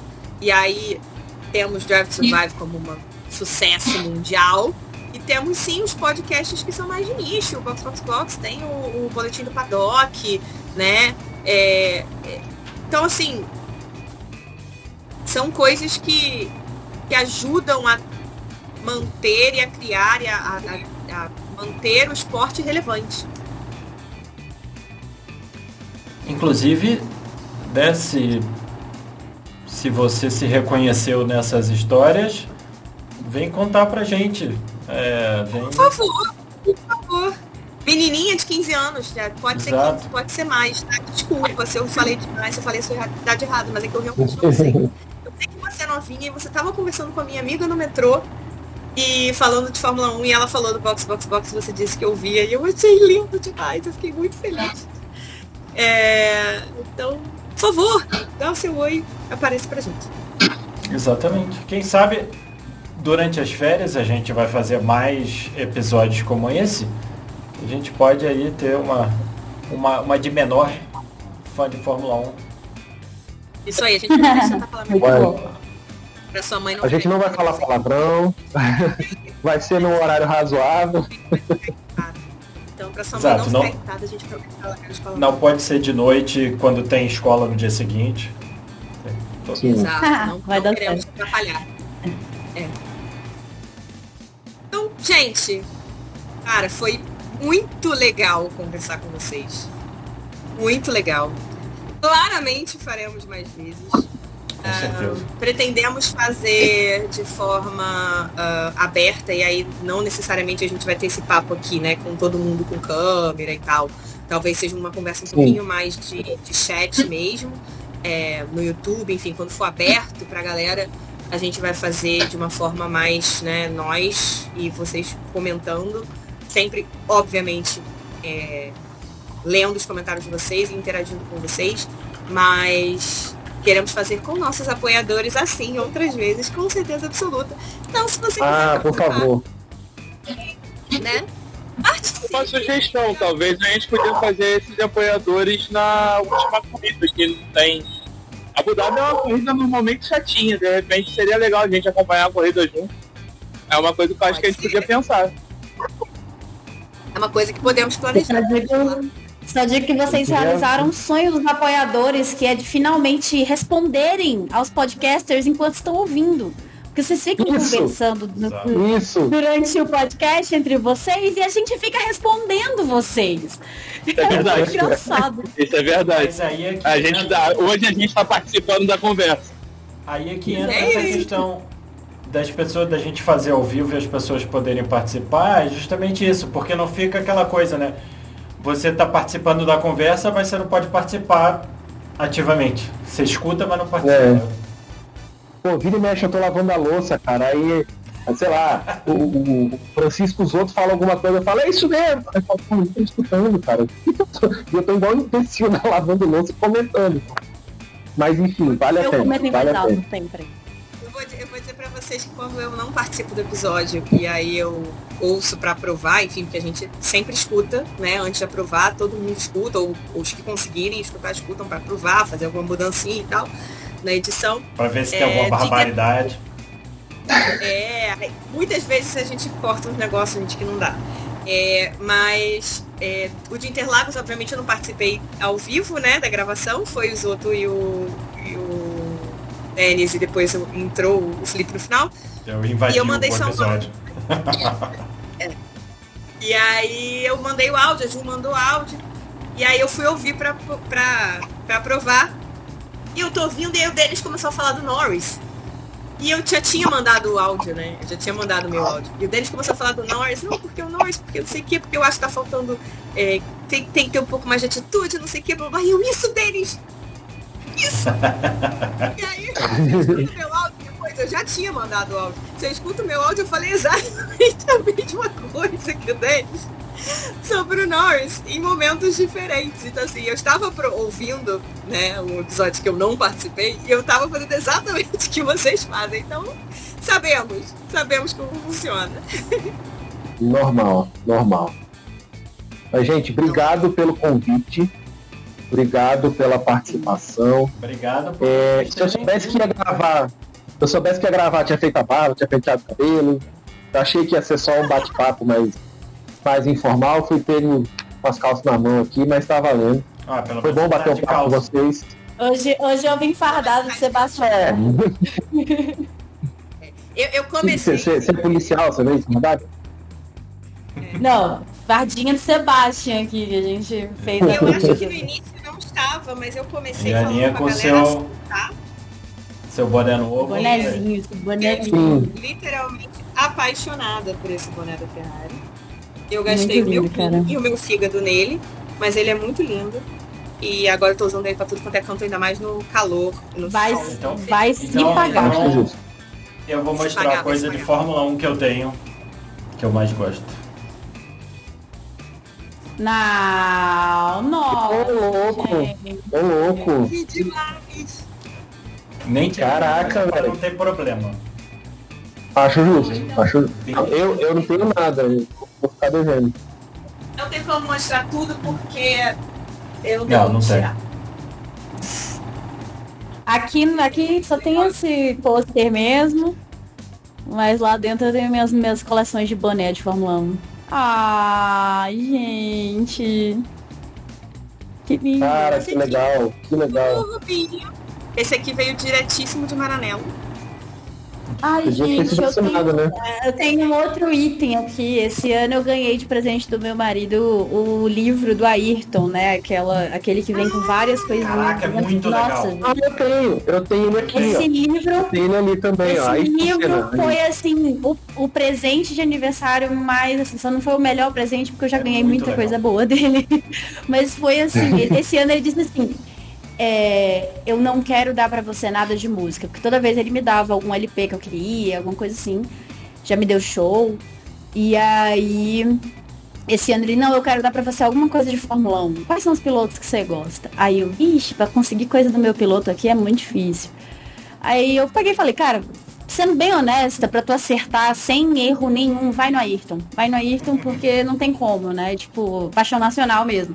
e aí temos Drive to Survive como um sucesso mundial. E temos sim os podcasts que são mais de nicho. O Box Box Box tem o, o boletim do Paddock né? É, é, então assim são coisas que que ajudam a manter e a criar e a, a- a- manter o esporte relevante.
Inclusive, né, se, você se reconheceu nessas histórias, vem contar pra gente. É, vem,
Por favor, por favor. Menininha de 15 anos, já pode ser
Exato.
15, pode ser mais, tá? Desculpa se eu falei demais, se eu falei a sua idade errada, mas é que eu realmente não sei. Eu sei que você é novinha e você tava conversando com a minha amiga no metrô e falando de Fórmula 1 e ela falou do Box Box Box e você disse que eu via e eu achei lindo demais, eu fiquei muito feliz. É, então, por favor, dá o seu oi, apareça pra gente.
Exatamente. Quem sabe durante as férias a gente vai fazer mais episódios como esse. A gente pode aí ter uma, uma, uma de menor fã de Fórmula 1.
Isso aí, a gente não vai deixar
Vai.
pra sua mãe não
A gente não vai falar palavrão. Vai ser num horário razoável.
Então, sua mãe
Exato,
não
não-
ficar irritada, a gente promete ela palavrões.
Não pode ser de noite quando tem escola no dia seguinte.
Exato, não,
Vai
não
dar
queremos atrapalhar. É. Então, gente, cara, foi muito legal conversar com vocês. Muito legal. Claramente faremos mais vezes.
Com certeza.
Pretendemos fazer de forma ah, aberta e aí não necessariamente a gente vai ter esse papo aqui, né, com todo mundo com câmera e tal. Talvez seja uma conversa um
Sim.
pouquinho mais de, de chat mesmo, é, no YouTube, enfim, quando for aberto pra galera, a gente vai fazer de uma forma mais, né, nós e vocês comentando, sempre, obviamente, é, lendo os comentários de vocês e interagindo com vocês, mas queremos fazer com nossos apoiadores assim outras vezes, com certeza absoluta. Então, se você
Ah, por favor.
né? Participe.
Uma sugestão, talvez a gente podia fazer esses apoiadores na última corrida, que não tem. Abu Dhabi é uma corrida normalmente chatinha, de repente seria legal a gente acompanhar a corrida junto. É uma coisa que eu acho que a gente
Pode
podia
ser.
pensar.
É uma coisa que podemos planejar.
Só digo que vocês realizaram um sonho dos apoiadores, que é de finalmente responderem aos podcasters enquanto estão ouvindo. Porque vocês ficam
Isso.
conversando.
Isso.
durante o podcast entre vocês e a gente fica respondendo vocês.
É verdade.
muito engraçado.
Isso é verdade.
É que
A gente dá, hoje a gente está participando da conversa.
Aí é que entra
É
essa
isso.
questão das pessoas, da gente fazer ao vivo e as pessoas poderem participar, é justamente isso, porque não fica aquela coisa, né? Você está participando da conversa, mas você não pode participar ativamente. Você escuta, mas não participa.
É. Pô, vira e mexe, eu tô lavando a louça, cara. Aí, sei lá, o, o- Francisco, os outros falam alguma coisa, eu falo, é isso mesmo. Aí eu falo, pô, não tô escutando, cara. E eu tô, eu igual um imbecil né, lavando louça e comentando. Mas enfim, vale a
Eu
pena.
comento em
Vale a pena.
sempre.
Eu vou, eu vou pra vocês que quando eu não participo do episódio e aí eu ouço pra aprovar, enfim, porque a gente sempre escuta, né? Antes de aprovar, todo mundo escuta, ou, ou os que conseguirem escutar, escutam pra aprovar, fazer alguma mudancinha e tal na edição.
Pra ver se tem
É,
alguma
diga-
barbaridade.
É, muitas vezes a gente corta uns negócios, gente, que não dá. É, mas é, o de Interlagos, obviamente, eu não participei ao vivo, né, da gravação. Foi o Zoto e o, e o Denis, e depois entrou o Felipe no final.
Eu invadi
E eu mandei
o
só um
episódio.
E aí eu mandei o áudio, a Ju mandou o áudio. E aí eu fui ouvir pra, pra, pra provar. E eu tô ouvindo e aí o Denis começou a falar do Norris. E eu já tinha mandado o áudio, né? Eu já tinha mandado o meu áudio. E o Denis começou a falar do Norris. Não, porque o Norris, porque eu não sei o quê, porque eu acho que tá faltando. é, tem, tem que ter um pouco mais de atitude, não sei o quê. blá, blá. E eu, isso, Denis! Isso! e aí, você escuta o meu áudio depois, eu já tinha mandado o áudio. Você escuta o meu áudio, eu falei exatamente a mesma coisa que o Denis sobre o Norris em momentos diferentes. Então, assim, eu estava pro- ouvindo, né, um episódio que eu não participei e eu estava fazendo exatamente o que vocês fazem. Então, sabemos, sabemos como funciona.
Normal, normal. Mas, gente, obrigado pelo convite. Obrigado pela participação.
Obrigado por
É, se eu soubesse que ia gravar, se eu soubesse que ia gravar, tinha feito a barba, tinha penteado o cabelo. Eu achei que ia ser só um bate-papo mais, mais informal. Fui pego com as calças na mão aqui, mas tá valendo.
Ah, pelo
Foi bom bater
tá
um
de
papo com vocês.
Hoje, hoje eu vim fardado de Sebastião.
É.
Eu, eu comecei.
você- você é policial, você vê isso, verdade?
Não, fardinha de Sebastião aqui, que a gente fez
Eu acho que no início estava, mas eu comecei
E a com
galera assim,
seu,
tá?
seu boné novo.
Bonezinho, esse bonezinho.
Sim.
literalmente apaixonada por esse boné da Ferrari. Eu gastei
Muito
o meu
lindo,
e o meu fígado nele, mas ele é muito lindo. E agora eu tô usando ele pra tudo quanto é canto, ainda mais no calor, no
Vai,
sol.
Então-
vai se
então-
pagar.
Justo.
Eu vou mostrar
pagar,
a coisa de. Fórmula 1 que eu tenho, que eu mais gosto.
Não,
Ô,
nossa.
louco, ô, louco.
Que demais!
Nem tem
Caraca,
problema,
velho.
Não tem problema.
Acho justo. Acho... Eu, eu não tenho nada, eu vou ficar devendo.
Não tem como mostrar tudo porque eu não
Não, não tem.
tirar.
Aqui, aqui só tem esse pôster mesmo. Mas lá dentro eu tenho minhas, minhas coleções de boné de Fórmula 1. Ai, gente. Que lindo.
Cara, que legal, que legal.
O Rubinho. Esse aqui veio diretíssimo de Maranello.
Ai, gente, eu tenho,
né?
eu tenho um outro item aqui. Esse ano eu ganhei de presente do meu marido o, livro do Ayrton, né? Aquela, aquele que vem com várias coisas.
Caraca, é muito
Nossa,
legal.
Ah, eu tenho, eu tenho ele aqui,
Esse
ó.
livro
Eu tenho ele ali também, ó.
Esse livro foi assim, o, o presente de aniversário mais, assim, só não foi o melhor presente, porque eu já
É
ganhei muita
legal.
coisa boa dele. Mas foi assim, esse ano ele disse assim. É, eu não quero dar pra você nada de música, porque toda vez ele me dava algum LP que eu queria, alguma coisa assim. Já me deu show. E aí, esse ano ele, não, eu quero dar pra você alguma coisa de Fórmula 1. Quais são os pilotos que você gosta? Aí eu, vixe, pra conseguir coisa do meu piloto aqui é muito difícil. Aí eu peguei e falei, cara, sendo bem honesta, pra tu acertar sem erro nenhum, vai no Ayrton. Vai no Ayrton porque não tem como, né? Tipo, paixão nacional mesmo.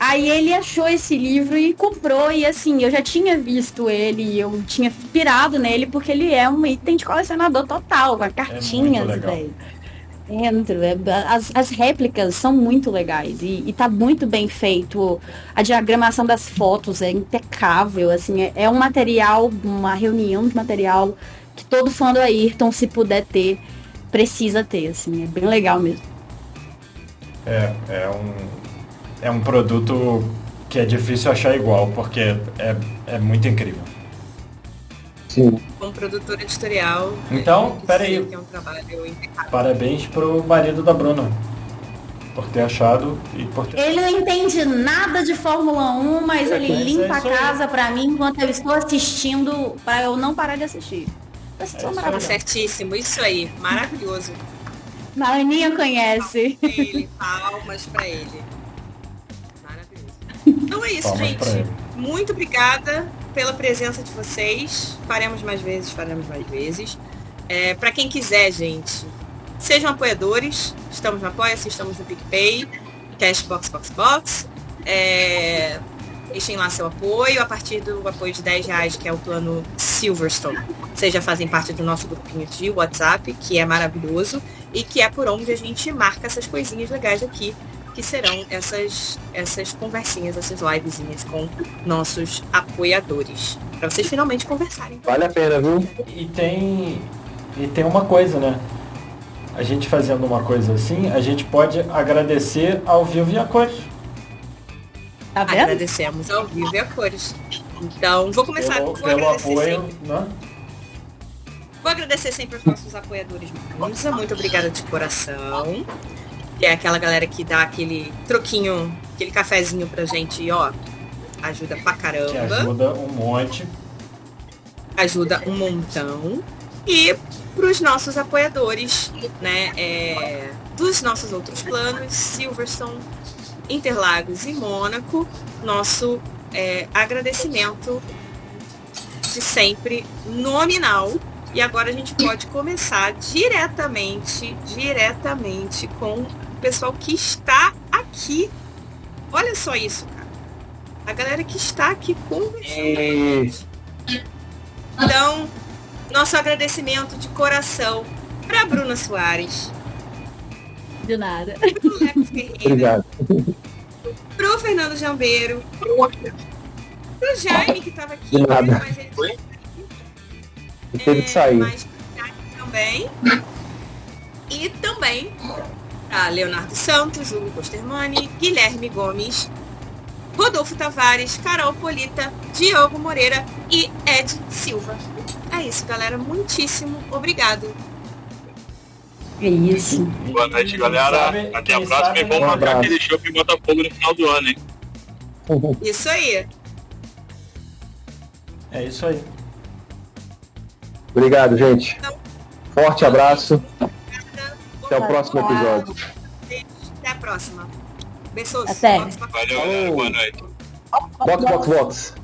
Aí ele achou esse livro e comprou, e assim, eu já tinha visto ele, eu tinha pirado nele, porque ele é um item de colecionador total, com cartinhas,
legal.
velho. Dentro, é- as, as réplicas são muito legais e, e tá muito bem feito. A diagramação das fotos é impecável, assim, é, é um material, uma reunião de material que todo fã do Ayrton, se puder ter, precisa ter, assim, é bem legal mesmo.
É, é um, é um produto que é difícil achar igual, porque é, é muito incrível.
Sim.
como produtora editorial.
Então,
eu quis
peraí.
é um.
Parabéns pro marido da Bruna. Por ter achado e por ter.
Ele não entende nada de Fórmula 1, mas ele
mas é
limpa a casa pra mim enquanto eu estou assistindo, pra eu não parar de assistir. Vocês
É
são
isso aí.
maravilhosos.
Certíssimo, isso aí. Maravilhoso.
Maninha conhece.
ele, palmas pra ele. Então é isso,
Palmas
gente. Muito obrigada pela presença de vocês. Faremos mais vezes, faremos mais vezes. É, para quem quiser, gente, sejam apoiadores. Estamos no Apoia-se, estamos no PicPay, Cashbox Box Box. É, deixem lá seu apoio. A partir do apoio de 10 reais, que é o plano Silverstone, vocês já fazem parte do nosso grupinho de WhatsApp, que é maravilhoso e que é por onde a gente marca essas coisinhas legais aqui, que serão essas, essas conversinhas, essas livezinhas com nossos apoiadores. Para vocês finalmente conversarem.
Vale a pena, viu?
E tem. E tem uma coisa, né? A gente fazendo uma coisa assim, a gente pode agradecer ao vivo e a cores.
Tá vendo?
Agradecemos ao vivo e a cores. Então, vou começar
Pelo,
vou
pelo
agradecer
apoio,
sempre-
né?
Vou agradecer sempre aos nossos apoiadores Monza. Muito obrigada de coração. Que é aquela galera que dá aquele troquinho, aquele cafezinho pra gente, ó. Ajuda pra
Que
caramba.
ajuda um monte.
ajuda um montão. E para os nossos apoiadores, né, é, dos nossos outros planos, Silverstone, Interlagos e Mônaco, nosso é, agradecimento de sempre nominal. E agora a gente pode começar diretamente, diretamente com pessoal que está aqui. Olha só isso, cara. A galera que está aqui conversando. com a gente. Então, nosso agradecimento de coração para Bruna Soares,
De nada.
pro Leco Ferreira,
Obrigado.
pro Fernando Jambeiro, pro Jaime que estava aqui,
De nada.
mas ele
teve que sair.
mas pro Jaime também. E também a Leonardo Santos, Hugo Costermani, Guilherme Gomes, Rodolfo Tavares, Carol Polita, Diogo Moreira e Ed Silva. É isso, galera. Muitíssimo obrigado.
É isso.
Boa noite, galera.
Sabe-
Até a próxima e vamos marcar
abraço.
aquele show em Botafogo no final do ano, hein?
Isso aí.
É isso aí.
Obrigado, gente. Forte abraço. Até o próximo episódio.
Até a próxima. Beijos.
Até.
Valeu, galera. Boa noite.
Box, box, box.